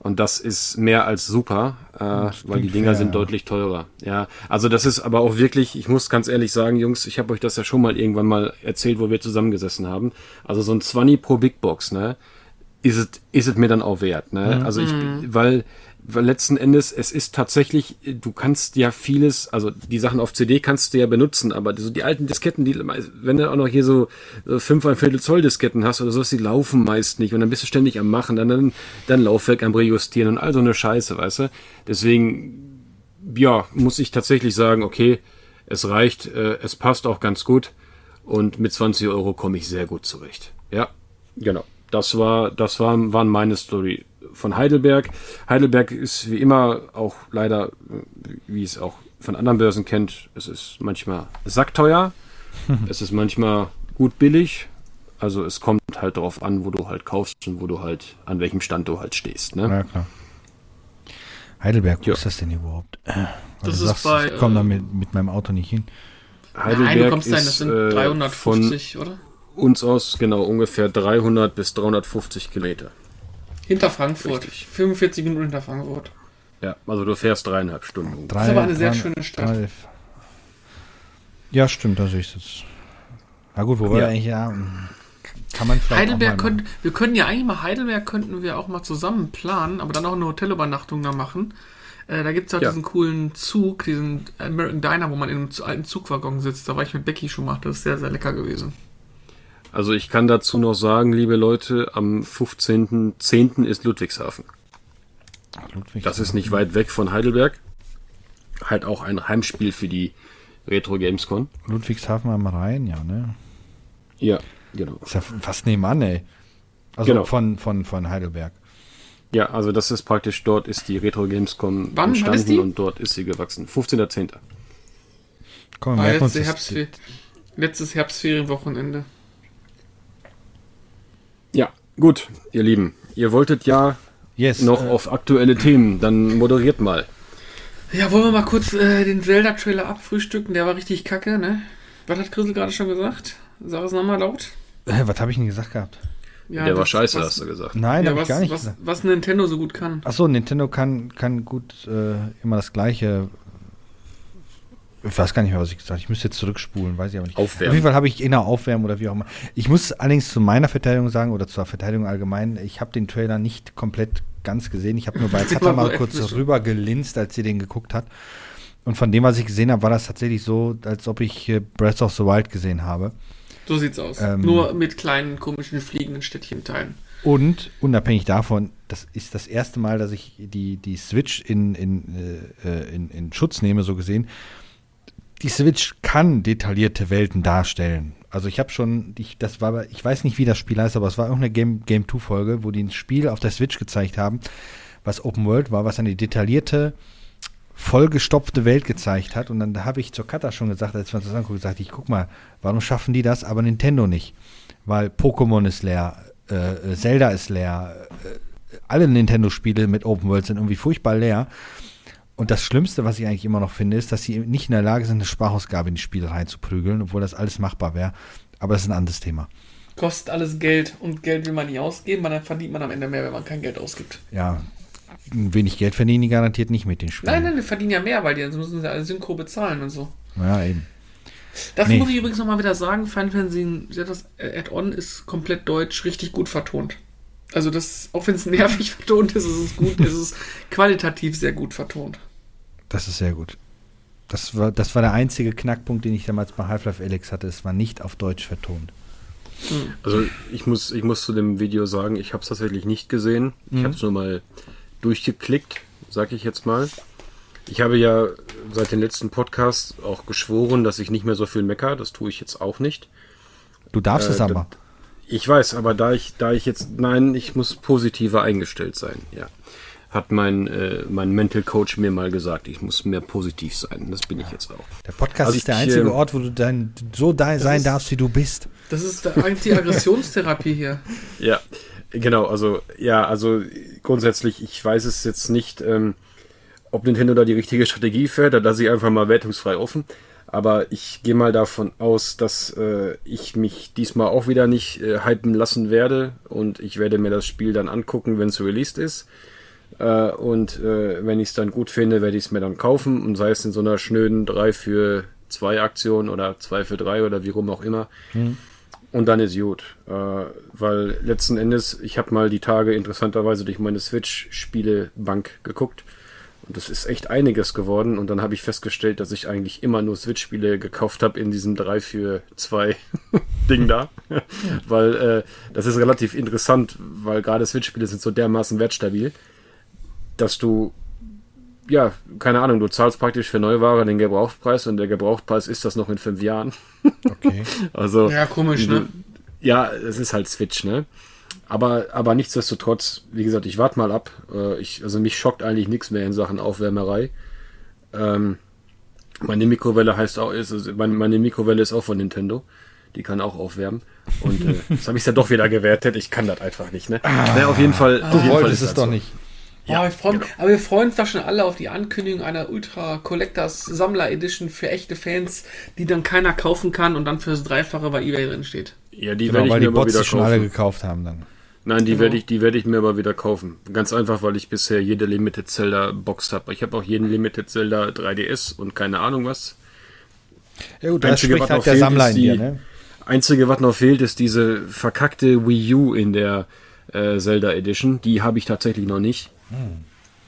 Und das ist mehr als super, äh, weil die Dinger fair, sind ja. deutlich teurer. Ja, also das ist aber auch wirklich, ich muss ganz ehrlich sagen, Jungs, ich habe euch das ja schon mal irgendwann mal erzählt, wo wir zusammengesessen haben. Also so ein 20 pro Big Box, ne, ist es, ist es mir dann auch wert, ne? Mhm. Also ich, weil weil letzten Endes, es ist tatsächlich, du kannst ja vieles, also die Sachen auf CD kannst du ja benutzen, aber so die alten Disketten, die, wenn du auch noch hier so, so 5 ein Viertel Zoll Disketten hast oder sowas, die laufen meist nicht und dann bist du ständig am Machen, dann, dann, dann Laufwerk am Rejustieren und all so eine Scheiße, weißt du? Deswegen, ja, muss ich tatsächlich sagen, okay, es reicht, äh, es passt auch ganz gut und mit 20 Euro komme ich sehr gut zurecht. Ja, genau. Das war, das war, waren meine Story von Heidelberg. Heidelberg ist wie immer auch leider, wie es auch von anderen Börsen kennt, es ist manchmal sackteuer, es ist manchmal gut billig. Also es kommt halt darauf an, wo du halt kaufst und wo du halt, an welchem Stand du halt stehst. Ne? Ja, klar. Heidelberg, wo ja. ist das denn überhaupt? Weil das ist sagst, bei, ich komme da mit, mit meinem Auto nicht hin. Heidelberg Nein, du kommst ist, dahin, das sind 350, äh, oder? Uns aus, genau, ungefähr 300 bis 350 Kilometer. Hinter Frankfurt. Richtig. 45 Minuten hinter Frankfurt. Ja, also du fährst dreieinhalb Stunden. Drei, das ist aber eine sehr drei, schöne Stadt. Drei, ja, stimmt, da sehe ich es. Na gut, wo ja. wir eigentlich ja. Kann man vielleicht Heidelberg könnte, wir können ja eigentlich mal Heidelberg könnten wir auch mal zusammen planen, aber dann auch eine Hotelübernachtung da machen. Äh, da gibt es halt ja. diesen coolen Zug, diesen American Diner, wo man in einem alten Zugwaggon sitzt. Da war ich mit Becky schon mal, das ist sehr, sehr lecker gewesen. Also ich kann dazu noch sagen, liebe Leute, am 15.10. ist Ludwigshafen. Ludwigshafen. Das ist nicht weit weg von Heidelberg. Halt auch ein Heimspiel für die Retro Gamescon. Ludwigshafen am Rhein, ja, ne? Ja, genau. Ist ja fast nebenan, ey. Also genau. von, von, von Heidelberg. Ja, also das ist praktisch, dort ist die Retro Gamescom Wann entstanden und dort ist sie gewachsen. 15.10. Komm, ah, letzte Herbstfer letztes Herbstferienwochenende. Gut, ihr Lieben. Ihr wolltet ja yes, noch äh, auf aktuelle Themen, dann moderiert mal. Ja, wollen wir mal kurz äh, den Zelda-Trailer abfrühstücken? Der war richtig kacke, ne? Was hat Chrisel gerade schon gesagt? Sag es nochmal laut. Äh, was habe ich denn gesagt gehabt? Ja, der war scheiße, was, hast du gesagt. Nein, Ja, habe ich gar nicht was, gesagt. was Nintendo so gut kann. Achso, Nintendo kann, kann gut äh, immer das Gleiche. Ich weiß gar nicht mehr, was ich gesagt habe. Ich müsste jetzt zurückspulen, weiß ich aber nicht. Aufwärmen. Auf jeden Fall habe ich inner Aufwärmen oder wie auch immer. Ich muss allerdings zu meiner Verteidigung sagen oder zur Verteidigung allgemein, ich habe den Trailer nicht komplett ganz gesehen. Ich habe nur bei war mal kurz rüber gelinst, als sie den geguckt hat. Und von dem, was ich gesehen habe, war das tatsächlich so, als ob ich äh, Breath of the Wild gesehen habe. So sieht's aus. Ähm. Nur mit kleinen, komischen, fliegenden Städtchenteilen. Und unabhängig davon, das ist das erste Mal, dass ich die, die Switch in, in, äh, äh, in, in Schutz nehme, so gesehen. Die Switch kann detaillierte Welten darstellen. Also ich habe schon, ich, das war, ich weiß nicht, wie das Spiel heißt, aber es war irgendeine Game, Game 2 Folge, wo die ein Spiel auf der Switch gezeigt haben, was Open World war, was eine detaillierte, vollgestopfte Welt gezeigt hat. Und dann habe ich zur Kata schon gesagt, als wir uns das angucken, gesagt, ich guck mal, warum schaffen die das, aber Nintendo nicht? Weil Pokémon ist leer, äh, Zelda ist leer, äh, alle Nintendo-Spiele mit Open World sind irgendwie furchtbar leer. Und das Schlimmste, was ich eigentlich immer noch finde, ist, dass sie nicht in der Lage sind, eine Sprachausgabe in die Spiele reinzuprügeln, obwohl das alles machbar wäre. Aber das ist ein anderes Thema. Kostet alles Geld und Geld will man nicht ausgeben, weil dann verdient man am Ende mehr, wenn man kein Geld ausgibt. Ja, wenig Geld verdienen die garantiert nicht mit den Spielen. Nein, nein, die verdienen ja mehr, weil die müssen sie alle Synchro bezahlen und so. Ja, eben. Das Nee. muss ich übrigens nochmal wieder sagen, Final Fantasy das Add-on ist komplett deutsch, richtig gut vertont. Also das, auch wenn es nervig vertont ist, ist es gut, ist es qualitativ sehr gut vertont. Das ist sehr gut. Das war, das war der einzige Knackpunkt, den ich damals bei Half-Life Alex hatte. Es war nicht auf Deutsch vertont. Also ich muss, ich muss zu dem Video sagen, ich habe es tatsächlich nicht gesehen. Ich habe es nur mal durchgeklickt, sag ich jetzt mal. Ich habe ja seit dem letzten Podcast auch geschworen, dass ich nicht mehr so viel mecker. Das tue ich jetzt auch nicht. Du darfst Äh, es aber. Ich weiß, aber da ich, da ich jetzt, nein, ich muss positiver eingestellt sein, ja. Hat mein, äh, mein Mental Coach mir mal gesagt, ich muss mehr positiv sein. Das bin ich jetzt auch. Der Podcast Also ist der ich, einzige ähm, Ort, wo du dein, so da sein ist- darfst, wie du bist. Das ist die Aggressionstherapie hier. Ja, genau, also, ja, also grundsätzlich, ich weiß es jetzt nicht, ähm, ob Nintendo da die richtige Strategie fährt, da lasse ich einfach mal wertungsfrei offen. Aber ich gehe mal davon aus, dass äh, ich mich diesmal auch wieder nicht äh, hypen lassen werde und ich werde mir das Spiel dann angucken, wenn es released ist. Äh, und äh, wenn ich es dann gut finde, werde ich es mir dann kaufen und sei es in so einer schnöden 3 für 2 Aktion oder 2 für 3 oder wie rum auch immer. Und dann ist gut. Äh, weil letzten Endes, ich habe mal die Tage interessanterweise durch meine Switch-Spielebank geguckt. Und das ist echt einiges geworden. Und dann habe ich festgestellt, dass ich eigentlich immer nur Switch-Spiele gekauft habe in diesem 3 für 2 Ding da. weil äh, das ist relativ interessant, weil gerade Switch-Spiele sind so dermaßen wertstabil, dass du ja, keine Ahnung, du zahlst praktisch für Neuware den Gebrauchtpreis und der Gebrauchtpreis ist das noch in fünf Jahren. Okay. Also Ja, komisch, ne? ja, es ist halt Switch, ne? Aber, aber nichtsdestotrotz, wie gesagt, ich warte mal ab. Äh, Ich, also mich schockt eigentlich nichts mehr in Sachen Aufwärmerei. Ähm, meine Mikrowelle heißt auch, ist, ist- meine, meine Mikrowelle ist auch von Nintendo. Die kann auch aufwärmen. Und äh, jetzt habe ich es ja doch wieder gewertet. Ich kann das einfach nicht, ne? Naja, auf jeden Fall. auf Du jeden Fall wolltest ist es doch so. nicht. Ja, ich freu, Aber wir freuen uns doch schon alle auf die Ankündigung einer Ultra Collectors Sammler Edition für echte Fans, die dann keiner kaufen kann und dann fürs Dreifache bei eBay drin steht. Ja, die Genau, werde ich weil mir die aber Bots wieder die schon alle kaufen. gekauft haben dann. Nein, die Genau. werde ich, die werde ich mir aber wieder kaufen. Ganz einfach, weil ich bisher jede Limited Zelda Box habe. Ich habe auch jeden Limited Zelda 3DS und keine Ahnung was. Ja gut, da Einzige, spricht was halt noch der fehlt, Sammler ist in dir, die- ne? Einzige, was noch fehlt, ist diese verkackte Wii U in der äh, Zelda Edition. Die habe ich tatsächlich noch nicht.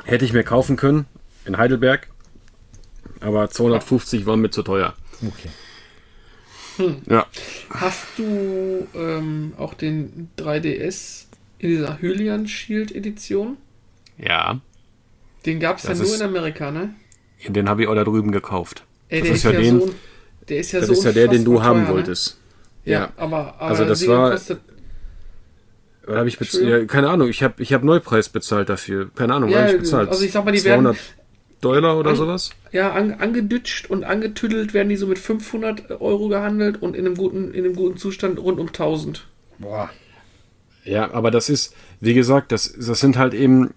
Hätte ich mir kaufen können in Heidelberg, aber 250 waren mir zu teuer. Okay. Ja, Hast du ähm, auch den 3DS in dieser Hylian Shield Edition? ja. Den gab es ja nur ist- in Amerika, ne? Den habe ich auch da drüben gekauft. Ey, Das der ist ja den- so, der ist ja Das so ist ja der, den du haben teuer, wolltest. Ne? Ja, Ja. aber, aber Also das war- kostet, habe ich bezahlt? Ja, keine Ahnung, ich habe ich hab Neupreis bezahlt dafür. Keine Ahnung, Ja, habe ich bezahlt. also ich sag mal, die 200 werden- Dollar oder An- sowas? ja, an, angedütscht und angetüdelt werden die so mit 500 Euro gehandelt und in einem guten, in einem guten Zustand rund um 1000. Boah. Ja, aber das ist, wie gesagt, das, das sind halt eben,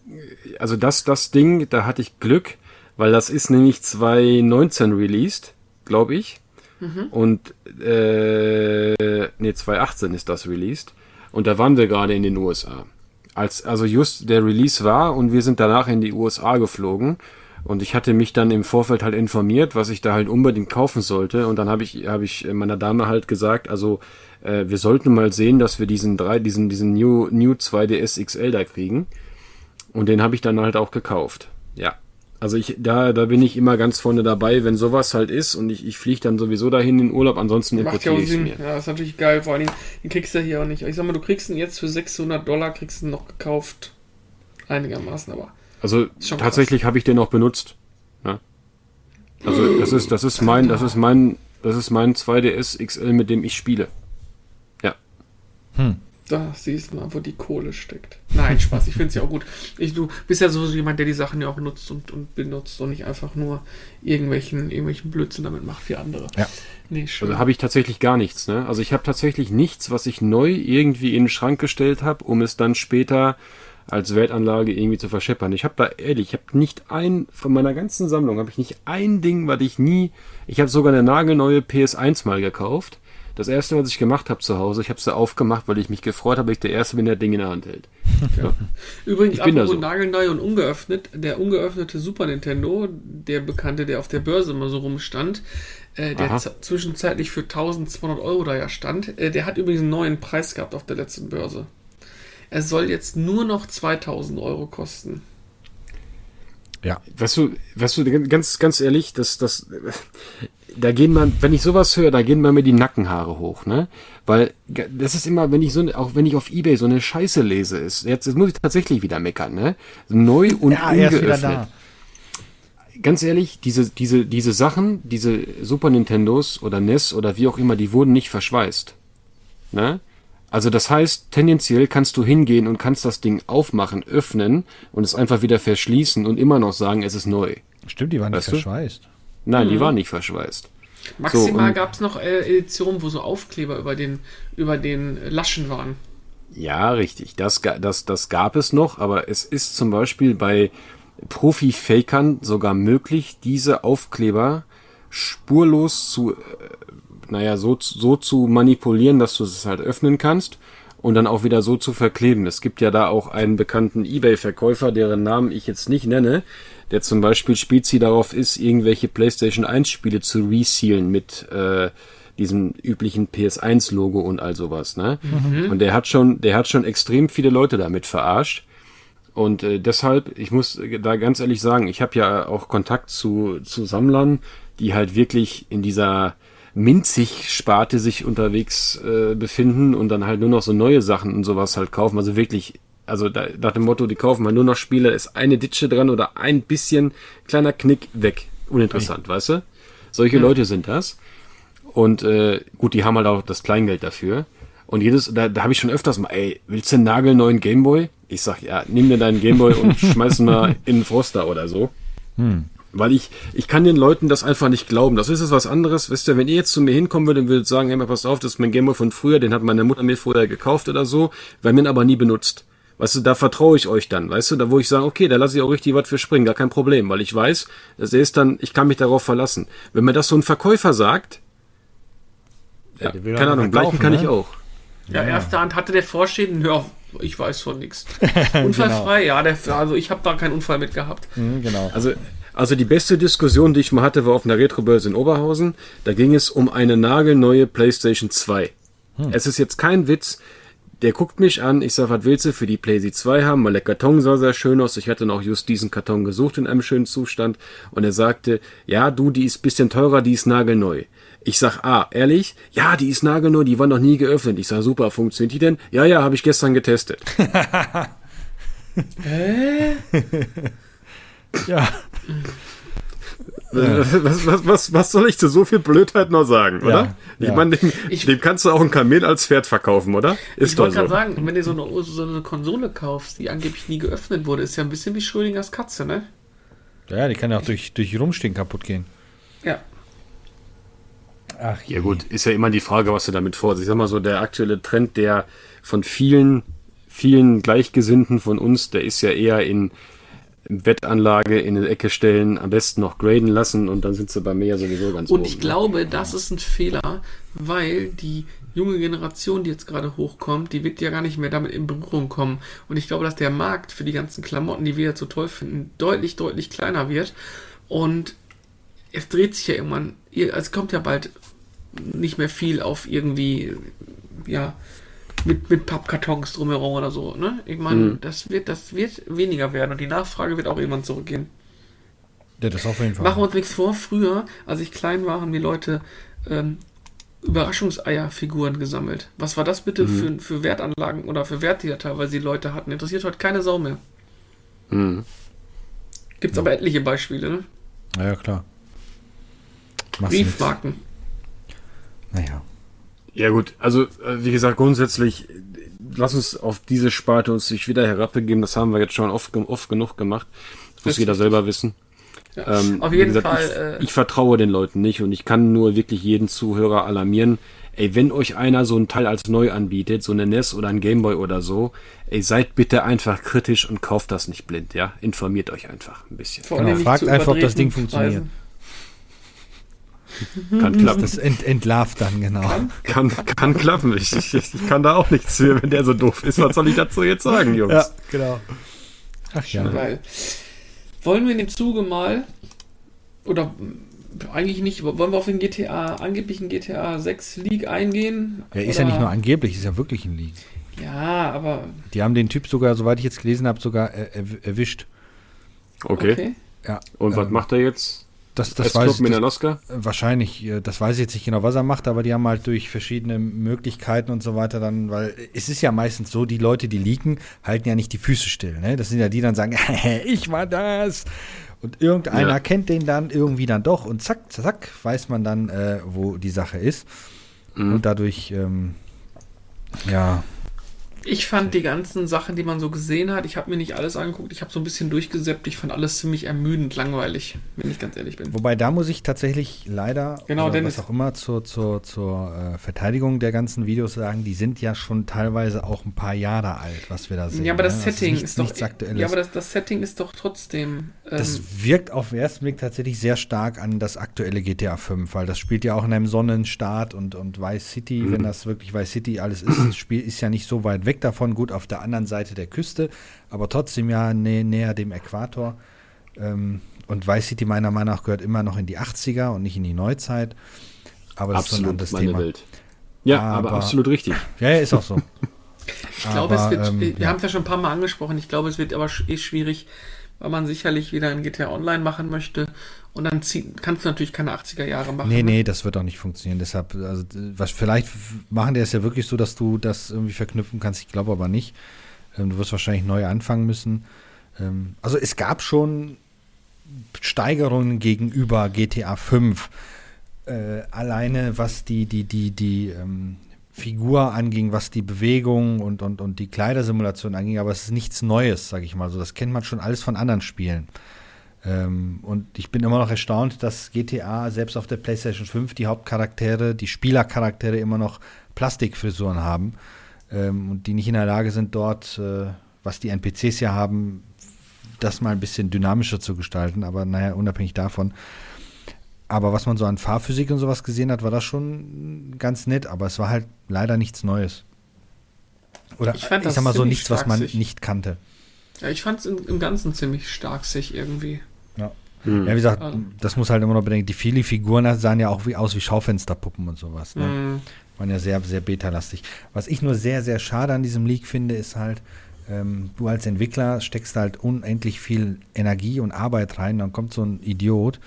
also das, das Ding, da hatte ich Glück, weil das ist nämlich 2019 released, glaube ich. Mhm. Und äh, nee, 2018 ist das released. Und da waren wir gerade in den USA. Als also just der Release war und wir sind danach in die USA geflogen. Und ich hatte mich dann im Vorfeld halt informiert, was ich da halt unbedingt kaufen sollte. Und dann habe ich, habe ich meiner Dame halt gesagt, also äh, wir sollten mal sehen, dass wir diesen drei, diesen, diesen New, New 2DS XL da kriegen. Und den habe ich dann halt auch gekauft. Ja. Also ich, da, da bin ich immer ganz vorne dabei, wenn sowas halt ist und ich, ich fliege dann sowieso dahin in Urlaub, ansonsten importiere ich mir. Ja, ist natürlich geil, vor allem, den kriegst du hier auch nicht. Ich sag mal, du kriegst ihn jetzt für 600 Dollar, kriegst ihn noch gekauft. Einigermaßen, aber. Also tatsächlich habe ich den auch benutzt. Ja. Also das ist, das ist mein, das ist mein, das ist mein 2DS XL, mit dem ich spiele. Ja. Hm. Da siehst du mal, wo die Kohle steckt. Nein, Spaß, ich finde es ja auch gut. Ich, du bist ja sowieso jemand, der die Sachen ja auch nutzt und, und benutzt und nicht einfach nur irgendwelchen, irgendwelchen Blödsinn damit macht wie andere. Ja. Nee, schön. Also habe ich tatsächlich gar nichts, ne? Also ich habe tatsächlich nichts, was ich neu irgendwie in den Schrank gestellt habe, um es dann später als Wertanlage irgendwie zu verscheppern. Ich habe da ehrlich, ich habe nicht ein von meiner ganzen Sammlung habe ich nicht ein Ding, was ich nie. Ich habe sogar eine nagelneue PS1 mal gekauft das erste, was ich gemacht habe zu Hause, ich habe sie aufgemacht, weil ich mich gefreut habe, ich der Erste bin, der Ding in der Hand hält. Ja. Übrigens, ich bin apropos so. nagelneu und ungeöffnet, der ungeöffnete Super Nintendo, der bekannte, der auf der Börse immer so rumstand, äh, der zwischenzeitlich für 1200 Euro da ja stand, äh, der hat übrigens einen neuen Preis gehabt auf der letzten Börse. Er soll jetzt nur noch 2000 Euro kosten. Ja. Weißt du, weißt du, ganz, ganz ehrlich, das, das, da gehen man, wenn ich sowas höre, da gehen mir die Nackenhaare hoch, ne? Weil das ist immer, wenn ich so, auch wenn ich auf Ebay so eine Scheiße lese, ist, jetzt, jetzt muss ich tatsächlich wieder meckern, ne? Neu und ja, ungeöffnet. Ganz ehrlich, diese, diese, diese Sachen, diese Super Nintendos oder NES oder wie auch immer, die wurden nicht verschweißt. Ne? Also das heißt, tendenziell kannst du hingehen und kannst das Ding aufmachen, öffnen und es einfach wieder verschließen und immer noch sagen, es ist neu. Stimmt, die waren nicht verschweißt. Du? Nein, mhm. die waren nicht verschweißt. Maximal so, gab es noch äh, Editionen, wo so Aufkleber über den, über den Laschen waren. Ja, richtig. Das, das, das gab es noch, aber es ist zum Beispiel bei Profi-Fakern sogar möglich, diese Aufkleber spurlos zu, äh, naja, so, so zu manipulieren, dass du es halt öffnen kannst und dann auch wieder so zu verkleben. Es gibt ja da auch einen bekannten Ebay-Verkäufer, deren Namen ich jetzt nicht nenne, der zum Beispiel Spezi darauf ist, irgendwelche PlayStation 1 Spiele zu resealen mit äh, diesem üblichen PS1 Logo und all sowas, ne? Mhm. Und der hat schon, der hat schon extrem viele Leute damit verarscht. Und äh, deshalb, ich muss da ganz ehrlich sagen, ich habe ja auch Kontakt zu, zu Sammlern, die halt wirklich in dieser Minzig-Sparte sich unterwegs äh, befinden und dann halt nur noch so neue Sachen und sowas halt kaufen. Also wirklich also da, nach dem Motto, die kaufen mal nur noch Spiele, ist eine Ditsche dran oder ein bisschen kleiner Knick weg. Uninteressant, okay. weißt du? Solche ja. Leute sind das. Und äh, gut, die haben halt auch das Kleingeld dafür. Und jedes, da, da habe ich schon öfters mal, ey, willst du einen nagelneuen Gameboy? Ich sag, ja, nimm dir deinen Gameboy und schmeiß ihn mal in den Froster oder so. Hm. Weil ich, ich kann den Leuten das einfach nicht glauben. Das ist es was anderes. Wisst ihr, wenn ihr jetzt zu mir hinkommen würdet und würdet sagen, hey, mal pass auf, das ist mein Gameboy von früher, den hat meine Mutter mir vorher gekauft oder so, weil mir aber nie benutzt. Weißt du, da vertraue ich euch dann, weißt du, da wo ich sage, okay, da lasse ich auch richtig was für springen, gar kein Problem, weil ich weiß, das ist dann, ich kann mich darauf verlassen. Wenn mir das so ein Verkäufer sagt, ja, ja keine Ahnung, gleichen kann ne? ich auch. Ja, ja, erste Hand hatte der Vorstehenden, ja, ich weiß von nichts. Unfallfrei, genau. ja, der, also ich habe da keinen Unfall mit gehabt. Mhm, genau. Also, also die beste Diskussion, die ich mal hatte, war auf einer Retrobörse in Oberhausen. Da ging es um eine nagelneue PlayStation 2. Hm. Es ist jetzt kein Witz. Der guckt mich an, ich sag, was willst du für die PlayStation 2 haben? Weil der Karton sah sehr schön aus. Ich hatte noch just diesen Karton gesucht in einem schönen Zustand. Und er sagte, ja, du, die ist bisschen teurer, die ist nagelneu. Ich sag, ah, ehrlich? Ja, die ist nagelneu, die war noch nie geöffnet. Ich sag, super, funktioniert die denn? Ja, ja, habe ich gestern getestet. Hä? ja. Was, was, was, was soll ich zu so viel Blödheit noch sagen, oder? Ja, ich ja. meine, dem, dem, kannst du auch ein Kamel als Pferd verkaufen, oder? Ist ich wollte gerade so. sagen, wenn du so eine, so eine Konsole kaufst, die angeblich nie geöffnet wurde, ist ja ein bisschen wie Schrödingers Katze, ne? Ja, die kann ja auch durch, durch Rumstehen kaputt gehen. Ja. Ach, ja gut, ist ja immer die Frage, was du damit vorhast. Ich sag mal so, der aktuelle Trend, der von vielen, vielen Gleichgesinnten von uns, der ist ja eher in Wettanlage in eine Ecke stellen, am besten noch graden lassen und dann sind sie bei mir ja sowieso ganz Und oben, ich ne? glaube, das ist ein Fehler, weil die junge Generation, die jetzt gerade hochkommt, die wird ja gar nicht mehr damit in Berührung kommen. Und ich glaube, dass der Markt für die ganzen Klamotten, die wir jetzt so toll finden, deutlich, deutlich kleiner wird. Und es dreht sich ja irgendwann, es kommt ja bald nicht mehr viel auf irgendwie, ja, mit, mit Pappkartons drumherum oder so, ne? Ich meine, Mhm. das wird, das wird weniger werden und die Nachfrage wird auch irgendwann zurückgehen. Ja, das auf jeden Fall. Machen wir uns nichts vor, früher, als ich klein war, haben die Leute ähm, Überraschungseierfiguren gesammelt. Was war das bitte für, für Wertanlagen oder für Werte, die da teilweise die Leute hatten? Interessiert heute keine Sau mehr. Mhm. Gibt es aber etliche Beispiele, ne? Ja, ja, klar. Nix. Briefmarken. Naja. Ja gut, also äh, wie gesagt, grundsätzlich, lass uns auf diese Sparte uns nicht wieder herabbegeben. Das haben wir jetzt schon oft, oft genug gemacht. Das muss jeder selber wissen. Ja. Ähm, Auf jeden gesagt, Fall. Ich, äh, ich vertraue den Leuten nicht und ich kann nur wirklich jeden Zuhörer alarmieren. Ey, wenn euch einer so ein Teil als neu anbietet, so eine NES oder ein Gameboy oder so, ey, seid bitte einfach kritisch und kauft das nicht blind, ja? Informiert euch einfach ein bisschen. Genau, fragt einfach, ob das Ding funktioniert. Kann klappen. Das ent entlarvt dann, genau. Kann, kann klappen. Ich, ich, ich kann da auch nichts für, wenn der so doof ist. Was soll ich dazu jetzt sagen, Jungs? Ja, genau. Ach ja. Geil. Wollen wir in dem Zuge mal, oder eigentlich nicht, wollen wir auf den GTA, angeblichen GTA 6 League eingehen? Ja, ist ja nicht Oder- nur angeblich, ist ja wirklich ein Leak. Ja, aber. Die haben den Typ sogar, soweit ich jetzt gelesen habe, sogar äh, erw- erwischt. Okay. Ja. Und was ähm, macht er jetzt? Das, das weiß ich, das, wahrscheinlich, äh, das weiß ich jetzt nicht genau, was er macht, aber die haben halt durch verschiedene Möglichkeiten und so weiter dann, weil es ist ja meistens so, die Leute, die leaken, halten ja nicht die Füße still. Ne? Das sind ja die, die dann sagen, ich war das. Und irgendeiner Ja. kennt den dann irgendwie dann doch und zack, zack, weiß man dann, äh, wo die Sache ist. Mhm. Und dadurch, ähm, ja, Ich fand die ganzen Sachen, die man so gesehen hat, ich habe mir nicht alles angeguckt, ich habe so ein bisschen durchgesäppt, ich fand alles ziemlich ermüdend langweilig, wenn ich ganz ehrlich bin. Wobei da muss ich tatsächlich leider, Genau, oder was auch immer, zur, zur, zur äh, Verteidigung der ganzen Videos sagen, die sind ja schon teilweise auch ein paar Jahre alt, was wir da sehen. ja, aber das ne? Also Setting nichts, ist doch. nichts Aktuelles. Ja, aber das, das Setting ist doch trotzdem. Ähm, das wirkt auf den ersten Blick tatsächlich sehr stark an das aktuelle GTA 5, weil das spielt ja auch in einem Sonnenstaat und, und Vice City, wenn das wirklich Vice City alles ist, das Spiel ist ja nicht so weit weg davon, gut auf der anderen Seite der Küste, aber trotzdem ja nä näher dem Äquator. Ähm, und Vice City meiner Meinung nach gehört immer noch in die 80er und nicht in die Neuzeit. Aber das ist so ein Absolut anderes meine Thema. Welt. Ja, aber, Aber- absolut richtig. Ja, ja, ist auch so. ich glaube, es aber, wird. ähm, wir ja. haben es ja schon ein paar Mal angesprochen, ich glaube, es wird aber eh schwierig, weil man sicherlich wieder ein GTA Online machen möchte. Und dann zieh, kannst du natürlich keine 80er Jahre machen. Nee, ne? nee, das wird auch nicht funktionieren. Deshalb, also, was, vielleicht machen die es ja wirklich so, dass du das irgendwie verknüpfen kannst. Ich glaube aber nicht. Ähm, du wirst wahrscheinlich neu anfangen müssen. Ähm, also es gab schon Steigerungen gegenüber GTA 5. Äh, alleine was die, die, die, die ähm, Figur anging, was die Bewegung und, und, und die Kleidersimulation anging, aber es ist nichts Neues, sage ich mal so. Das kennt man schon alles von anderen Spielen. Ähm, und ich bin immer noch erstaunt, dass GTA selbst auf der PlayStation 5 die Hauptcharaktere, die Spielercharaktere immer noch Plastikfrisuren haben ähm, und die nicht in der Lage sind, dort, äh, was die NPCs ja haben, das mal ein bisschen dynamischer zu gestalten. Aber naja, unabhängig davon. Aber was man so an Fahrphysik und sowas gesehen hat, war das schon ganz nett, aber es war halt leider nichts Neues. Oder Ich fand ich sag mal so nichts, was man nicht kannte. Ja, ich fand es im, im Ganzen ziemlich stark sich irgendwie. Ja. Hm. Ja, wie gesagt, Also- das muss halt immer noch bedenken. Die viele Figuren sahen ja auch wie aus wie Schaufensterpuppen und sowas. Ne? Mm, Waren ja sehr, sehr beta-lastig. Was ich nur sehr, sehr schade an diesem Leak finde, ist halt, ähm, du als Entwickler steckst halt unendlich viel Energie und Arbeit rein, dann kommt so ein Idiot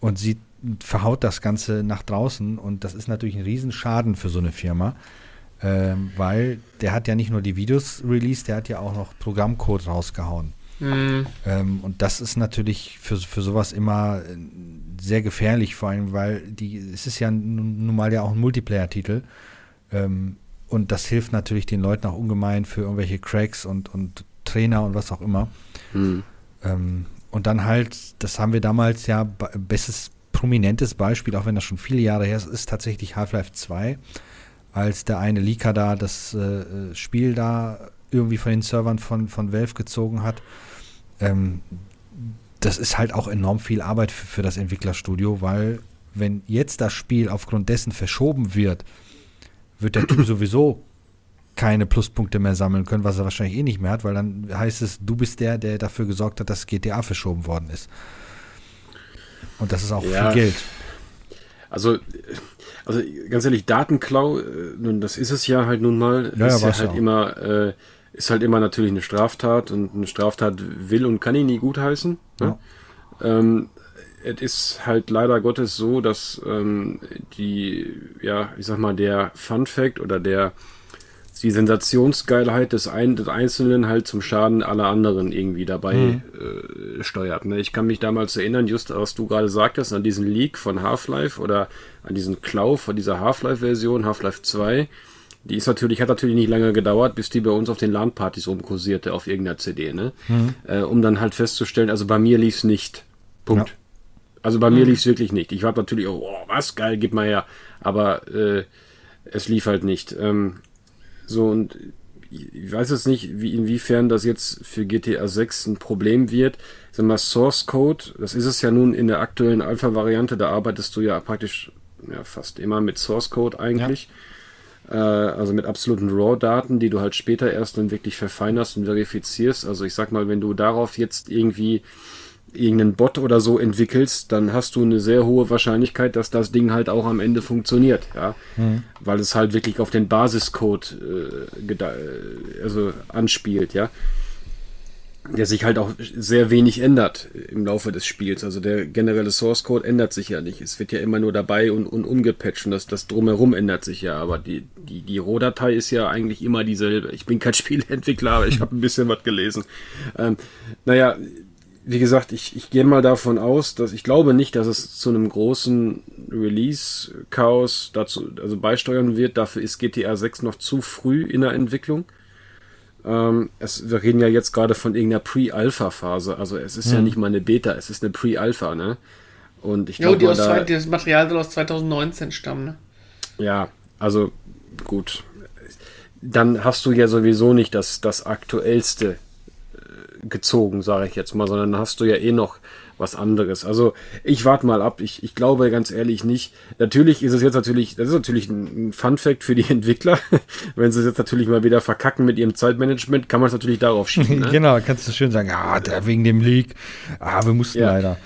und sieht, verhaut das Ganze nach draußen und das ist natürlich ein Riesenschaden für so eine Firma, ähm, weil der hat ja nicht nur die Videos released, der hat ja auch noch Programmcode rausgehauen. Mm, Ähm, und das ist natürlich für, für sowas immer äh, sehr gefährlich, vor allem, weil die, es ist ja nun nun mal ja auch ein Multiplayer-Titel. Ähm, und das hilft natürlich den Leuten auch ungemein für irgendwelche Cracks und, und Trainer und was auch immer. Hm. Ähm, und dann halt, das haben wir damals ja, be- bestes prominentes Beispiel, auch wenn das schon viele Jahre her ist, ist tatsächlich Half-Life 2, als der eine Leaker da das äh, äh, Spiel da irgendwie von den Servern von, von Valve gezogen hat. Ähm, das ist halt auch enorm viel Arbeit für, für das Entwicklerstudio, weil wenn jetzt das Spiel aufgrund dessen verschoben wird, wird der Typ sowieso keine Pluspunkte mehr sammeln können, was er wahrscheinlich eh nicht mehr hat, weil dann heißt es, du bist der, der dafür gesorgt hat, dass GTA verschoben worden ist. Und das ist auch ja. viel Geld. Also, also ganz ehrlich, Datenklau, äh, nun, das ist es ja halt nun mal, ja, ist ja, ja halt auch. immer, äh, ist halt immer natürlich eine Straftat und eine Straftat will und kann ich nie gutheißen. Ne? Ja. Ähm, es ist halt leider Gottes so, dass ähm, die, ja, ich sag mal, der Fun Fact oder der die Sensationsgeilheit des, ein, des Einzelnen halt zum Schaden aller anderen irgendwie dabei mhm. äh, steuert. Ne? Ich kann mich damals erinnern, just was du gerade sagtest, an diesen Leak von Half-Life oder an diesen Klau von dieser Half-Life-Version, Half-Life 2. Die ist natürlich, hat natürlich nicht lange gedauert, bis die bei uns auf den LAN-Partys rumkursierte auf irgendeiner CD, ne? Mhm. Äh, um dann halt festzustellen, also bei mir lief's nicht. Punkt. Ja. Also bei mhm. mir lief's wirklich nicht. Ich war natürlich, oh, was geil, gib mal her. Aber äh, es lief halt nicht. Ähm, so, und ich weiß jetzt nicht, wie, inwiefern das jetzt für GTA 6 ein Problem wird. Sag mal, Source Code, das ist es ja nun in der aktuellen Alpha-Variante, da arbeitest du ja praktisch ja, fast immer mit Source Code eigentlich. Ja. Äh, also mit absoluten RAW-Daten, die du halt später erst dann wirklich verfeinerst und verifizierst. Also ich sag mal, wenn du darauf jetzt irgendwie irgendeinen Bot oder so entwickelst, dann hast du eine sehr hohe Wahrscheinlichkeit, dass das Ding halt auch am Ende funktioniert, ja, mhm. weil es halt wirklich auf den Basiscode äh, äh, also anspielt, ja, der sich halt auch sehr wenig ändert im Laufe des Spiels. Also der generelle Source Code ändert sich ja nicht. Es wird ja immer nur dabei und, und umgepatcht und das, das drumherum ändert sich ja. Aber die, die, die Rohdatei ist ja eigentlich immer dieselbe. Ich bin kein Spielentwickler, aber ich habe ein bisschen was gelesen. Ähm, naja, wie gesagt, ich, ich gehe mal davon aus, dass ich glaube nicht, dass es zu einem großen Release-Chaos dazu also beisteuern wird. Dafür ist GTA 6 noch zu früh in der Entwicklung. Ähm, es, wir reden ja jetzt gerade von irgendeiner Pre-Alpha-Phase. Also es ist hm. ja nicht mal eine Beta, es ist eine Pre-Alpha, ne? Und ich glaube, ja, da, das Material soll aus 2019 stammen, ne? Ja, also gut. Dann hast du ja sowieso nicht das, das aktuellste gezogen, sage ich jetzt mal, sondern hast du ja eh noch was anderes. Also ich warte mal ab. Ich, ich glaube ganz ehrlich nicht. Natürlich ist es jetzt natürlich, das ist natürlich ein Fun Fact für die Entwickler. Wenn sie es jetzt natürlich mal wieder verkacken mit ihrem Zeitmanagement, kann man es natürlich darauf schieben. Ne? genau, kannst du schön sagen, ah, der, wegen dem Leak. Ah, wir mussten ja. leider.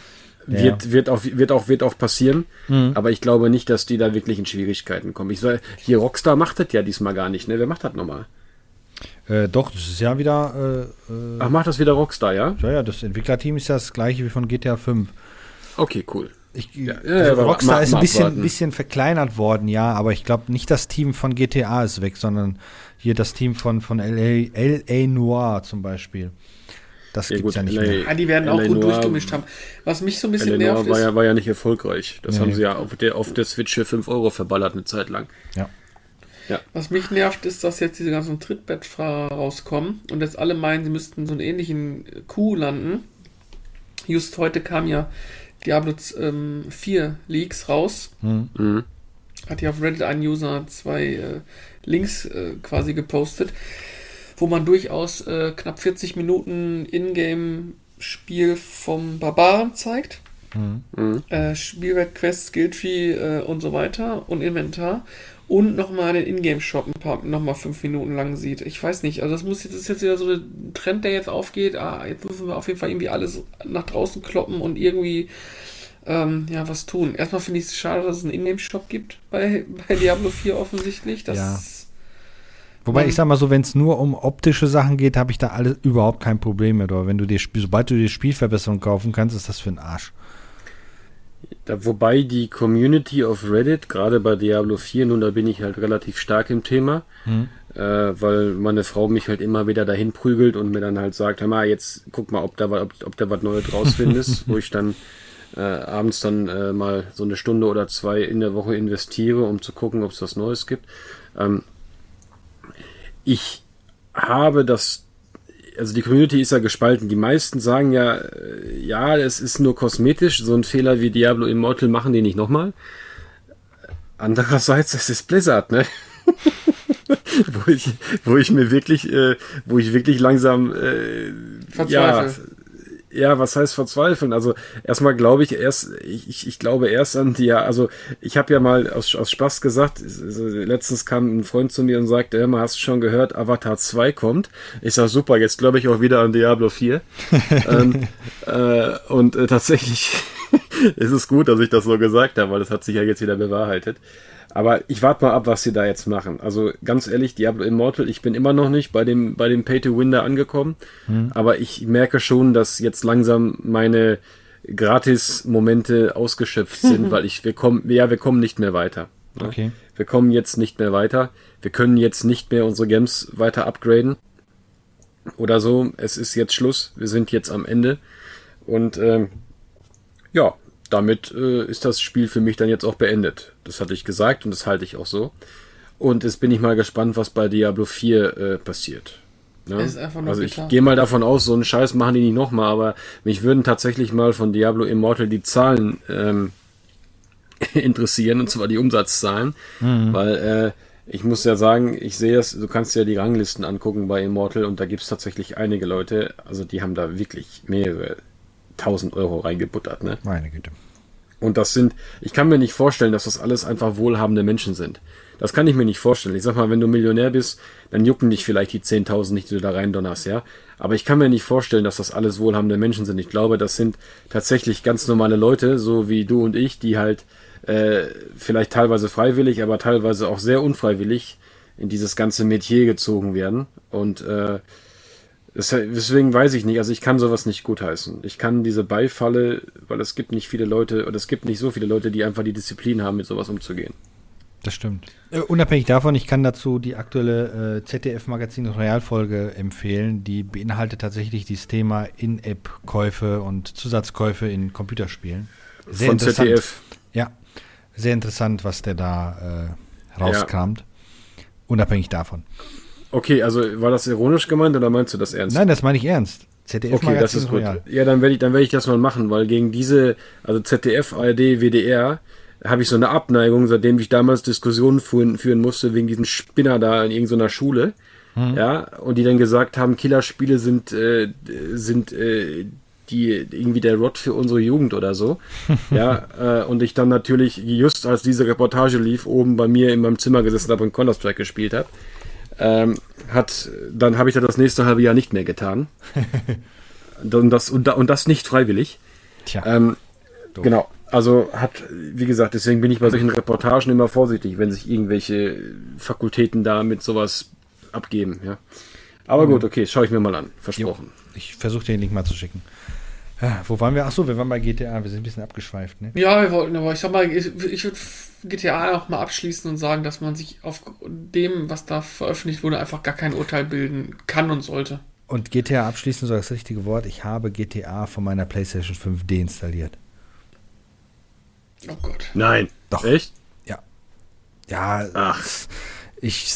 Wird, ja. wird, auch, wird, auch, wird auch passieren, mhm. aber ich glaube nicht, dass die da wirklich in Schwierigkeiten kommen. Ich sag, hier Rockstar macht das ja diesmal gar nicht, ne? Wer macht das nochmal? Äh, doch, das ist ja wieder. Äh, äh, Ach, macht das wieder Rockstar, ja? Ja, ja, das Entwicklerteam ist ja das gleiche wie von GTA 5. Okay, cool. Ich, ja, also ja, Rockstar ist ein bisschen, bisschen verkleinert worden, ja, aber ich glaube nicht das Team von GTA ist weg, sondern hier das Team von, von LA, LA Noir zum Beispiel. Das ja, gibt's gut, ja nicht LA, mehr. Ja, die werden LA auch gut Noir, durchgemischt haben. Was mich so ein bisschen LA nervt war ja, war ja nicht erfolgreich. Das nee. haben sie ja auf der, auf der Switch für 5 Euro verballert eine Zeit lang. Ja. Ja. Was mich nervt, ist, dass jetzt diese ganzen Trittbettfahrer rauskommen und jetzt alle meinen, sie müssten so einen ähnlichen Coup landen. Just heute kam ja Diablo ähm, 4 Leaks raus. Mhm. Hat ja auf Reddit ein User zwei äh, Links äh, quasi gepostet, wo man durchaus äh, knapp 40 Minuten Ingame-Spiel vom Barbaren zeigt. Mhm. Äh, Spielwert, Quest, Skilltree äh, und so weiter und Inventar und nochmal den Ingame-Shop ein paar, nochmal fünf Minuten lang sieht. Ich weiß nicht, also das muss jetzt, das ist jetzt wieder so ein Trend, der jetzt aufgeht. Ah, jetzt müssen wir auf jeden Fall irgendwie alles nach draußen kloppen und irgendwie ähm, ja, was tun. Erstmal finde ich es schade, dass es einen Ingame-Shop gibt bei, bei Diablo 4 offensichtlich. Das ja. Wobei ich sag mal so, wenn es nur um optische Sachen geht, habe ich da alles überhaupt kein Problem mit. Aber wenn du dir, sobald du dir Spielverbesserungen kaufen kannst, ist das für ein Arsch. Da, wobei die Community auf Reddit, gerade bei Diablo 4, nun da bin ich halt relativ stark im Thema, mhm. äh, weil meine Frau mich halt immer wieder dahin prügelt und mir dann halt sagt, hör mal, jetzt guck mal, ob da, ob, ob da was Neues rausfindest, wo ich dann äh, abends dann äh, mal so eine Stunde oder zwei in der Woche investiere, um zu gucken, ob es was Neues gibt. Ähm, ich habe das also die Community ist ja gespalten. Die meisten sagen ja, äh, ja, es ist nur kosmetisch. So ein Fehler wie Diablo Immortal machen die nicht nochmal. Andererseits, es ist Blizzard, ne? wo ich, wo ich mir wirklich, äh, wo ich wirklich langsam, äh, ja, ja, was heißt verzweifeln? Also erstmal glaube ich erst, ich, ich glaube erst an die, also ich habe ja mal aus, aus Spaß gesagt, letztens kam ein Freund zu mir und sagte, mal, hast du schon gehört, Avatar 2 kommt? Ich sag super, jetzt glaube ich auch wieder an Diablo 4. ähm, äh, und äh, tatsächlich ist es gut, dass ich das so gesagt habe, weil das hat sich ja jetzt wieder bewahrheitet. Aber ich warte mal ab, was sie da jetzt machen. Also ganz ehrlich, Diablo Immortal, ich bin immer noch nicht bei dem, bei dem Pay-to-Win da angekommen. Hm. Aber ich merke schon, dass jetzt langsam meine Gratis-Momente ausgeschöpft sind, weil ich, wir kommen, ja, wir kommen nicht mehr weiter. Ne? Okay. Wir kommen jetzt nicht mehr weiter. Wir können jetzt nicht mehr unsere Games weiter upgraden. Oder so. Es ist jetzt Schluss. Wir sind jetzt am Ende. Und ähm, ja, damit äh, ist das Spiel für mich dann jetzt auch beendet. Das hatte ich gesagt und das halte ich auch so. Und jetzt bin ich mal gespannt, was bei Diablo 4 äh, passiert. Ja? also ich gehe mal davon aus, so einen Scheiß machen die nicht nochmal, aber mich würden tatsächlich mal von Diablo Immortal die Zahlen ähm, interessieren, und zwar die Umsatzzahlen, mhm. weil äh, ich muss ja sagen, ich sehe es, du kannst ja die Ranglisten angucken bei Immortal und da gibt es tatsächlich einige Leute, also die haben da wirklich mehrere 1000 Euro reingebuttert. Ne? Meine Güte. Und das sind, ich kann mir nicht vorstellen, dass das alles einfach wohlhabende Menschen sind. Das kann ich mir nicht vorstellen. Ich sag mal, wenn du Millionär bist, dann jucken dich vielleicht die 10.000 nicht, die du da rein donnerst, ja. Aber ich kann mir nicht vorstellen, dass das alles wohlhabende Menschen sind. Ich glaube, das sind tatsächlich ganz normale Leute, so wie du und ich, die halt äh, vielleicht teilweise freiwillig, aber teilweise auch sehr unfreiwillig in dieses ganze Metier gezogen werden. Und äh, Deswegen weiß ich nicht, also ich kann sowas nicht gutheißen. Ich kann diese Beifalle, weil es gibt nicht viele Leute, oder es gibt nicht so viele Leute, die einfach die Disziplin haben, mit sowas umzugehen. Das stimmt. Äh, unabhängig davon, ich kann dazu die aktuelle äh, ZDF-Magazin Royal-Folge empfehlen. Die beinhaltet tatsächlich dieses Thema In-App-Käufe und Zusatzkäufe in Computerspielen. Sehr Von interessant. ZDF. Ja, sehr interessant, was der da äh, rauskramt. Ja. Unabhängig davon. Okay, also war das ironisch gemeint oder meinst du das ernst? Nein, das meine ich ernst. ZDF okay, das ist gut. Royal. Ja, dann werde ich, dann werde ich das mal machen, weil gegen diese, also ZDF, ARD, WDR, habe ich so eine Abneigung, seitdem ich damals Diskussionen führen, führen musste wegen diesen Spinner da in irgendeiner Schule. Hm. Ja, und die dann gesagt haben, Killerspiele sind, äh, sind äh, die irgendwie der Rot für unsere Jugend oder so. ja, äh, und ich dann natürlich, just als diese Reportage lief, oben bei mir in meinem Zimmer gesessen habe und Counter-Strike gespielt habe. Ähm, hat, dann habe ich das das nächste halbe Jahr nicht mehr getan. und, das, und, und das nicht freiwillig. Tja. Ähm, genau. Also hat, wie gesagt, deswegen bin ich bei solchen Reportagen immer vorsichtig, wenn sich irgendwelche Fakultäten da mit sowas abgeben. Ja. Aber mhm. gut, okay, schaue ich mir mal an. Versprochen. Jo. Ich versuche den Link mal zu schicken. Ja, wo waren wir? Achso, wir waren bei GTA. Wir sind ein bisschen abgeschweift, ne? Ja, wir wollten, aber ich sag mal, ich, ich würde GTA auch mal abschließen und sagen, dass man sich auf dem, was da veröffentlicht wurde, einfach gar kein Urteil bilden kann und sollte. Und GTA abschließen soll das richtige Wort. Ich habe GTA von meiner PlayStation 5 deinstalliert. Oh Gott. Nein. Doch. Echt? Ja. Ja. Ach. Ich,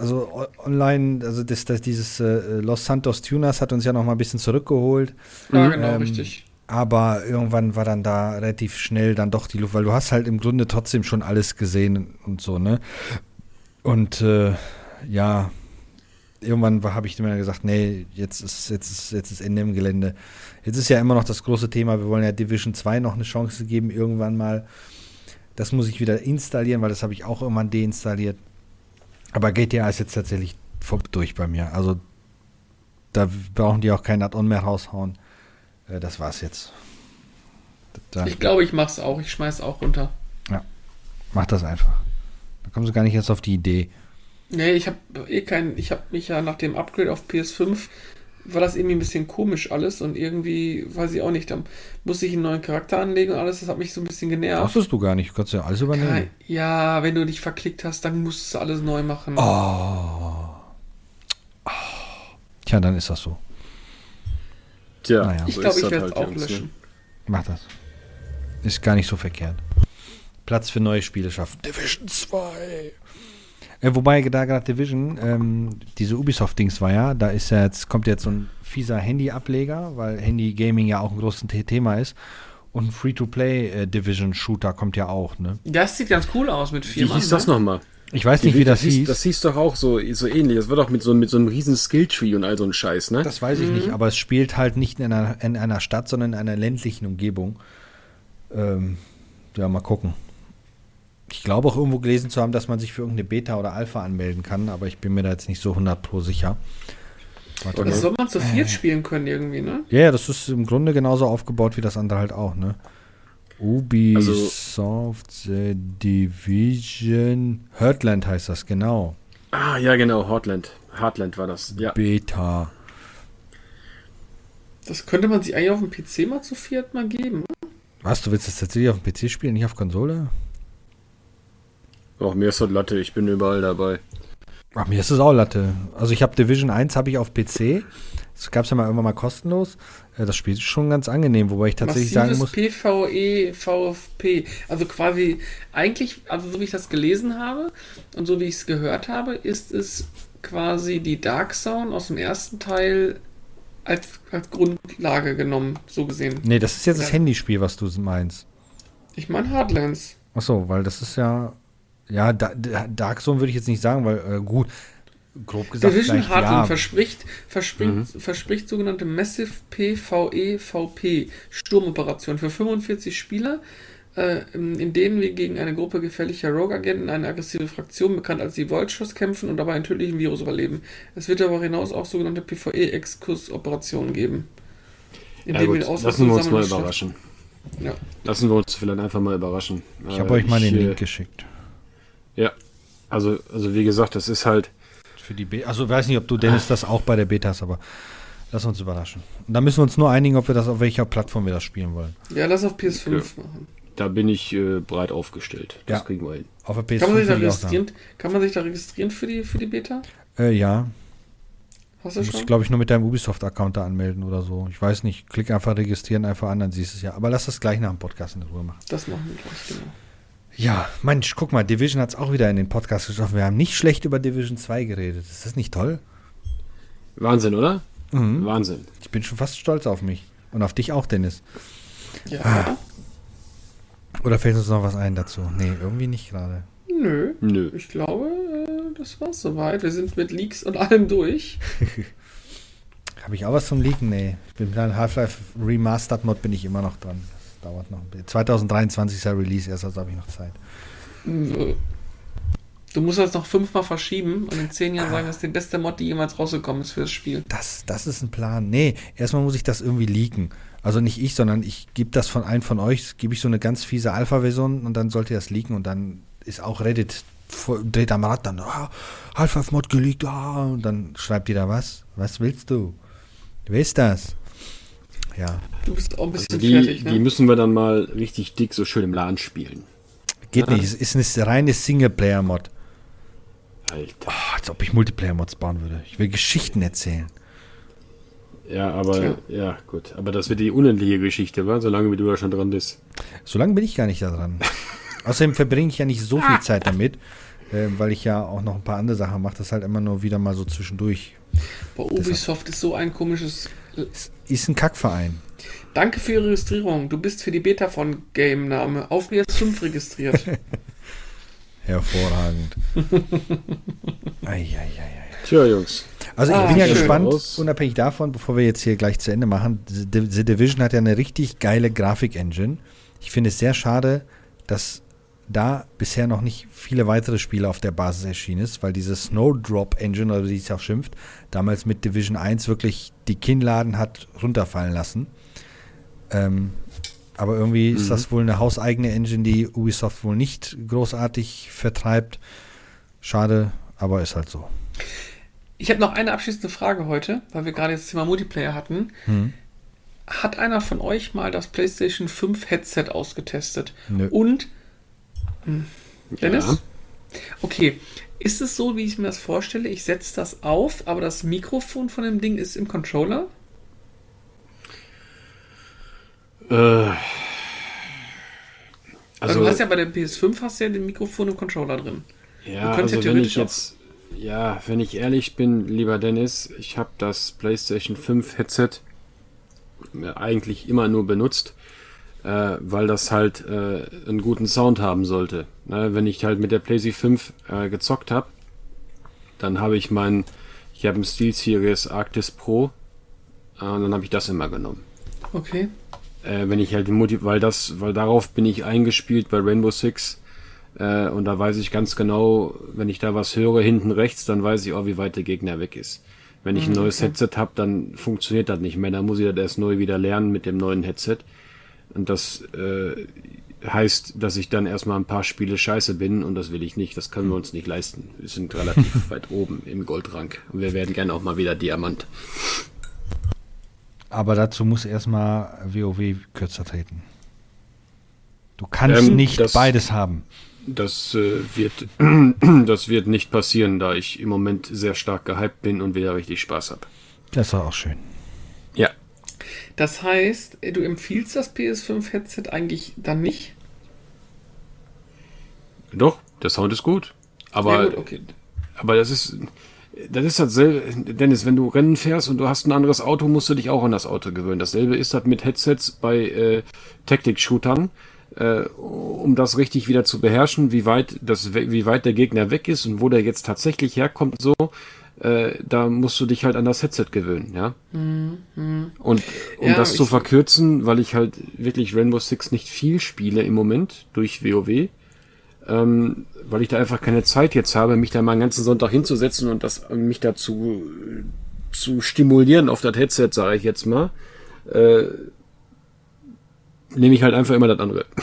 also online, also das, das, dieses äh, Los Santos Tunas hat uns ja noch mal ein bisschen zurückgeholt. Ja, genau, ähm, richtig. Aber irgendwann war dann da relativ schnell dann doch die Luft, weil du hast halt im Grunde trotzdem schon alles gesehen und so, ne? Und äh, ja, irgendwann habe ich mir gesagt, nee, jetzt ist, jetzt, ist, jetzt ist Ende im Gelände. Jetzt ist ja immer noch das große Thema, wir wollen ja Division 2 noch eine Chance geben, irgendwann mal. Das muss ich wieder installieren, weil das habe ich auch irgendwann deinstalliert. Aber GTA ist jetzt tatsächlich durch bei mir. Also da brauchen die auch kein Add-on mehr raushauen. Äh, das war's jetzt. Da, ich glaube, ich mach's auch. Ich schmeiß auch runter. Ja, mach das einfach. Da kommen sie gar nicht jetzt auf die Idee. Nee, ich habe eh keinen. Ich habe mich ja nach dem Upgrade auf PS5 war das irgendwie ein bisschen komisch alles und irgendwie, weiß ich auch nicht, dann musste ich einen neuen Charakter anlegen und alles, das hat mich so ein bisschen genervt. Brauchst du gar nicht, du kannst ja alles übernehmen. Ja, wenn du dich verklickt hast, dann musst du alles neu machen. Oh. oh. Tja, dann ist das so. Tja, naja. ich glaube, ich werde es halt auch löschen. Ne? Mach das. Ist gar nicht so verkehrt. Platz für neue Spiele schaffen. Division 2. Äh, wobei da gerade Division, ähm, diese Ubisoft-Dings war ja, da ist ja jetzt, kommt jetzt so ein fieser Handy-Ableger, weil Handy-Gaming ja auch ein großes Thema ist. Und ein Free-to-Play äh, kommt ja auch, ne? Das sieht ganz cool aus mit vier Wie hieß das nochmal? Ich weiß nicht, wie das hieß. hieß. Das hieß doch auch so, so ähnlich. Das wird auch mit so, mit so einem riesen Skilltree und all so ein Scheiß, ne? Das weiß ich nicht, aber es spielt halt nicht in einer, in einer Stadt, sondern in einer ländlichen Umgebung. Ähm, ja, mal gucken. Ich glaube auch irgendwo gelesen zu haben, dass man sich für irgendeine Beta oder Alpha anmelden kann, aber ich bin mir da jetzt nicht so 100 pro sicher. Warte Das mal. soll man zu viert spielen können irgendwie, ne? Ja, ja, das ist im Grunde genauso aufgebaut wie das andere halt auch, ne? Ubisoft The Division Heartland heißt das, genau. Ah, ja, genau, Heartland. Heartland war das, ja. Beta. Das könnte man sich eigentlich auf dem PC mal zu viert mal geben. Was, du willst das tatsächlich auf dem PC spielen, nicht auf Konsole? Auch mir ist das Latte, ich bin überall dabei. Ach, mir ist es auch Latte. Also ich habe Division 1 habe ich auf PC. Das gab es ja mal irgendwann mal kostenlos. Äh, Das Spiel ist schon ganz angenehm, wobei ich tatsächlich sagen muss. PvE, VFP. Also quasi, eigentlich, also so wie ich das gelesen habe und so wie ich es gehört habe, ist es quasi die Dark Zone aus dem ersten Teil als, als Grundlage genommen, so gesehen. Nee, das ist jetzt das Ja. Handyspiel, was du meinst. Ich meine Hardlands. Ach so, weil das ist ja. Ja, da, da- Dark Zone würde ich jetzt nicht sagen, weil äh, gut, grob gesagt, Division Heartland ja. verspricht, verspricht, verspricht sogenannte Massive PvE VP Sturmoperation für 45 Spieler, äh, in denen wir gegen eine Gruppe gefährlicher Rogue-Agenten, eine aggressive Fraktion, bekannt als die Vultures, kämpfen und dabei einen tödlichen Virus überleben. Es wird darüber hinaus auch sogenannte PvE-Exkurs-Operationen geben. In Ja, denen gut, lassen wir uns mal überraschen. Ja. Lassen wir uns vielleicht einfach mal überraschen. Ich Äh, habe euch mal den äh, Link geschickt. Ja, also, also wie gesagt, das ist halt, Für die Be also weiß nicht, ob du Dennis das auch bei der Beta hast, aber lass uns überraschen. Und dann müssen wir uns nur einigen, ob wir das auf welcher Plattform wir das spielen wollen. ja, lass auf PS5 machen. da bin ich äh, breit aufgestellt. Das Ja. kriegen wir hin. Auf der PS5 Kann man sich da registrieren? Kann man sich da registrieren für die, für die Beta? Äh, ja, Hast du du musst, glaube ich, nur mit deinem Ubisoft-Account da anmelden oder so. Ich weiß nicht, klick einfach registrieren, einfach an, dann siehst du es ja. Aber lass das gleich nach dem Podcast in Ruhe machen. Das machen wir gleich, genau. Ja, Mensch, guck mal, Division hat es auch wieder in den Podcast geschafft. Wir haben nicht schlecht über Division 2 geredet. Ist das nicht toll? Wahnsinn, oder? Mhm. Wahnsinn. Ich bin schon fast stolz auf mich. Und auf dich auch, Dennis. Ja. Ah. Oder fällt uns noch was ein dazu? Nee, irgendwie nicht gerade. Nö. Nö. Ich glaube, äh, das war's soweit. Wir sind mit Leaks und allem durch. Habe ich auch was zum Leaken? Nee. Ich bin mit einem Half-Life Remastered Mod bin ich immer noch dran. Dauert noch ein bisschen. 2023 ist ja Release, erst also habe ich noch Zeit. Du musst das noch fünfmal verschieben und in zehn Jahren sagen, das ist die beste Mod, die jemals rausgekommen ist für das Spiel. Das, das ist ein Plan. Nee, erstmal muss ich das irgendwie leaken. Also nicht ich, sondern ich gebe das von einem von euch, gebe ich so eine ganz fiese Alpha-Version und dann sollte das leaken und dann ist auch Reddit dreht am Rad dann, ah, Half-Life-Mod geleakt, ah, und dann schreibt jeder was? Was willst du? Wer ist das? Ja, Du bist auch ein bisschen Also die, fertig, ne? die müssen wir dann mal richtig dick so schön im LAN spielen. geht nicht. Es ist eine reine Singleplayer-Mod. Alter. Ah, als ob ich Multiplayer-Mods bauen würde. Ich will Geschichten erzählen. Ja, aber, Tja. ja, gut. Aber das wird die unendliche Geschichte, wa? Solange wie du da schon dran bist. So lange bin ich gar nicht da dran. Außerdem verbringe ich ja nicht so viel Zeit damit, äh, weil ich ja auch noch ein paar andere Sachen mache. Das ist halt immer nur wieder mal so zwischendurch. Bei Ubisoft ist so ein komisches. Ist ein Kackverein. Danke für Ihre Registrierung. Du bist für die Beta von Game Name auf PS5 registriert. Hervorragend. Tja, Jungs. Also ich Ah, bin ja schön. gespannt, Aus. unabhängig davon, bevor wir jetzt hier gleich zu Ende machen, The, The Division hat ja eine richtig geile Grafik-Engine. Ich finde es sehr schade, dass da bisher noch nicht viele weitere Spiele auf der Basis erschienen ist, weil diese Snowdrop-Engine, oder wie es auch schimpft, damals mit Division 1 wirklich die Kinnladen hat runterfallen lassen. Ähm, aber irgendwie ist Mhm. das wohl eine hauseigene Engine, die Ubisoft wohl nicht großartig vertreibt. Schade, aber ist halt so. Ich habe noch eine abschließende Frage heute, weil wir gerade jetzt das Thema Multiplayer hatten. Hm. Hat einer von euch mal das PlayStation 5 Headset ausgetestet? Nö. Und Hm. Dennis? Ja. Okay, ist es so, wie ich mir das vorstelle? Ich setze das auf, aber das Mikrofon von dem Ding ist im Controller? Äh, Also, also, du hast ja bei der PS5 hast du ja den Mikrofon im Controller drin. ja, also ja wenn ich jetzt, ja, wenn ich ehrlich bin, lieber Dennis, ich habe das PlayStation 5 Headset äh, eigentlich immer nur benutzt, äh, weil das halt äh, einen guten Sound haben sollte. Ne? Wenn ich halt mit der PlayStation 5 äh, gezockt habe, dann habe ich mein, ich habe ein SteelSeries Arctis Pro äh, und dann habe ich das immer genommen. Okay. Äh, wenn ich halt den Multi, weil das, weil darauf bin ich eingespielt bei Rainbow Six äh, und da weiß ich ganz genau, wenn ich da was höre hinten rechts, dann weiß ich auch, wie weit der Gegner weg ist. Wenn ich ein Mhm, neues okay. Headset habe, dann funktioniert das nicht mehr. Dann muss ich das erst neu wieder lernen mit dem neuen Headset. Und das äh, heißt, dass ich dann erstmal ein paar Spiele scheiße bin und das will ich nicht. Das können wir uns nicht leisten. Wir sind relativ weit oben im Goldrang. Und wir werden gerne auch mal wieder Diamant. Aber dazu muss erstmal WoW kürzer treten. Du kannst Ähm, nicht das- beides haben. Das äh, wird, das wird nicht passieren, da ich im Moment sehr stark gehypt bin und wieder richtig Spaß habe. Das war auch schön. Das heißt, äh, du empfiehlst das PS5-Headset eigentlich dann nicht? Doch, der Sound ist gut. Aber, ja, gut, okay. aber das ist, das ist dasselbe, Dennis, wenn du Rennen fährst und du hast ein anderes Auto, musst du dich auch an das Auto gewöhnen. Dasselbe ist das mit Headsets bei äh, Tactic-Shootern. Äh, um das richtig wieder zu beherrschen, wie weit, das, wie weit der Gegner weg ist und wo der jetzt tatsächlich herkommt, so, äh, da musst du dich halt an das Headset gewöhnen, ja. Und um Ja, das zu verkürzen, weil ich halt wirklich Rainbow Six nicht viel spiele im Moment durch WoW, ähm, weil ich da einfach keine Zeit jetzt habe, mich da mal einen ganzen Sonntag hinzusetzen und das mich dazu zu stimulieren auf das Headset, sage ich jetzt mal, äh, nehme ich halt einfach immer das andere.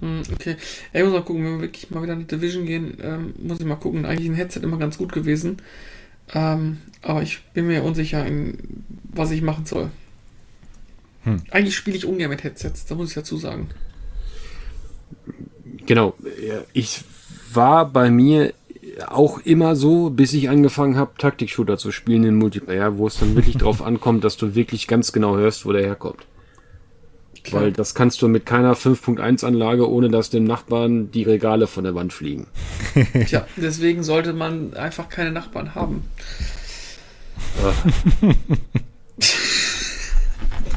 Hm, Okay. Ja, ich muss mal gucken, wenn wir wirklich mal wieder in die Division gehen, ähm, muss ich mal gucken. Eigentlich ein Headset immer ganz gut gewesen. Ähm, aber ich bin mir unsicher, in, was ich machen soll. Hm. Eigentlich spiele ich ungern mit Headsets, da muss ich dazu sagen. Genau. Ich war bei mir auch immer so, bis ich angefangen habe, Taktik-Shooter zu spielen in Multiplayer, wo es dann wirklich drauf ankommt, dass du wirklich ganz genau hörst, wo der herkommt. Klar. Weil das kannst du mit keiner 5.1 Anlage, ohne dass dem Nachbarn die Regale von der Wand fliegen. Tja, deswegen sollte man einfach keine Nachbarn haben.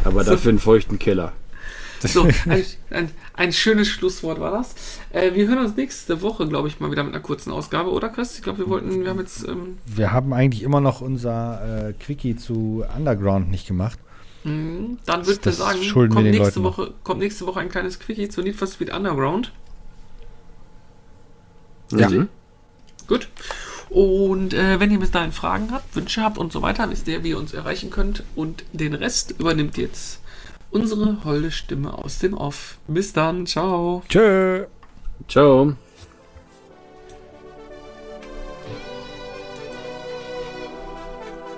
Aber So. dafür einen feuchten Keller. So, ein, ein, ein schönes Schlusswort war das. Äh, wir hören uns nächste Woche, glaube ich, mal wieder mit einer kurzen Ausgabe, oder Chris? Ich glaube, wir wollten, wir haben jetzt, ähm, Wir haben eigentlich immer noch unser äh, Quickie zu Underground nicht gemacht. Mh, dann würde ich sagen, kommt nächste. Woche, kommt nächste Woche ein kleines Quickie zu Need for Speed Underground. Ja. Mhm. Gut. Und äh, wenn ihr bis dahin Fragen habt, Wünsche habt und so weiter, wisst ihr, wie ihr uns erreichen könnt. Und den Rest übernimmt jetzt unsere holde Stimme aus dem Off. Bis dann, ciao. Tschö. Ciao.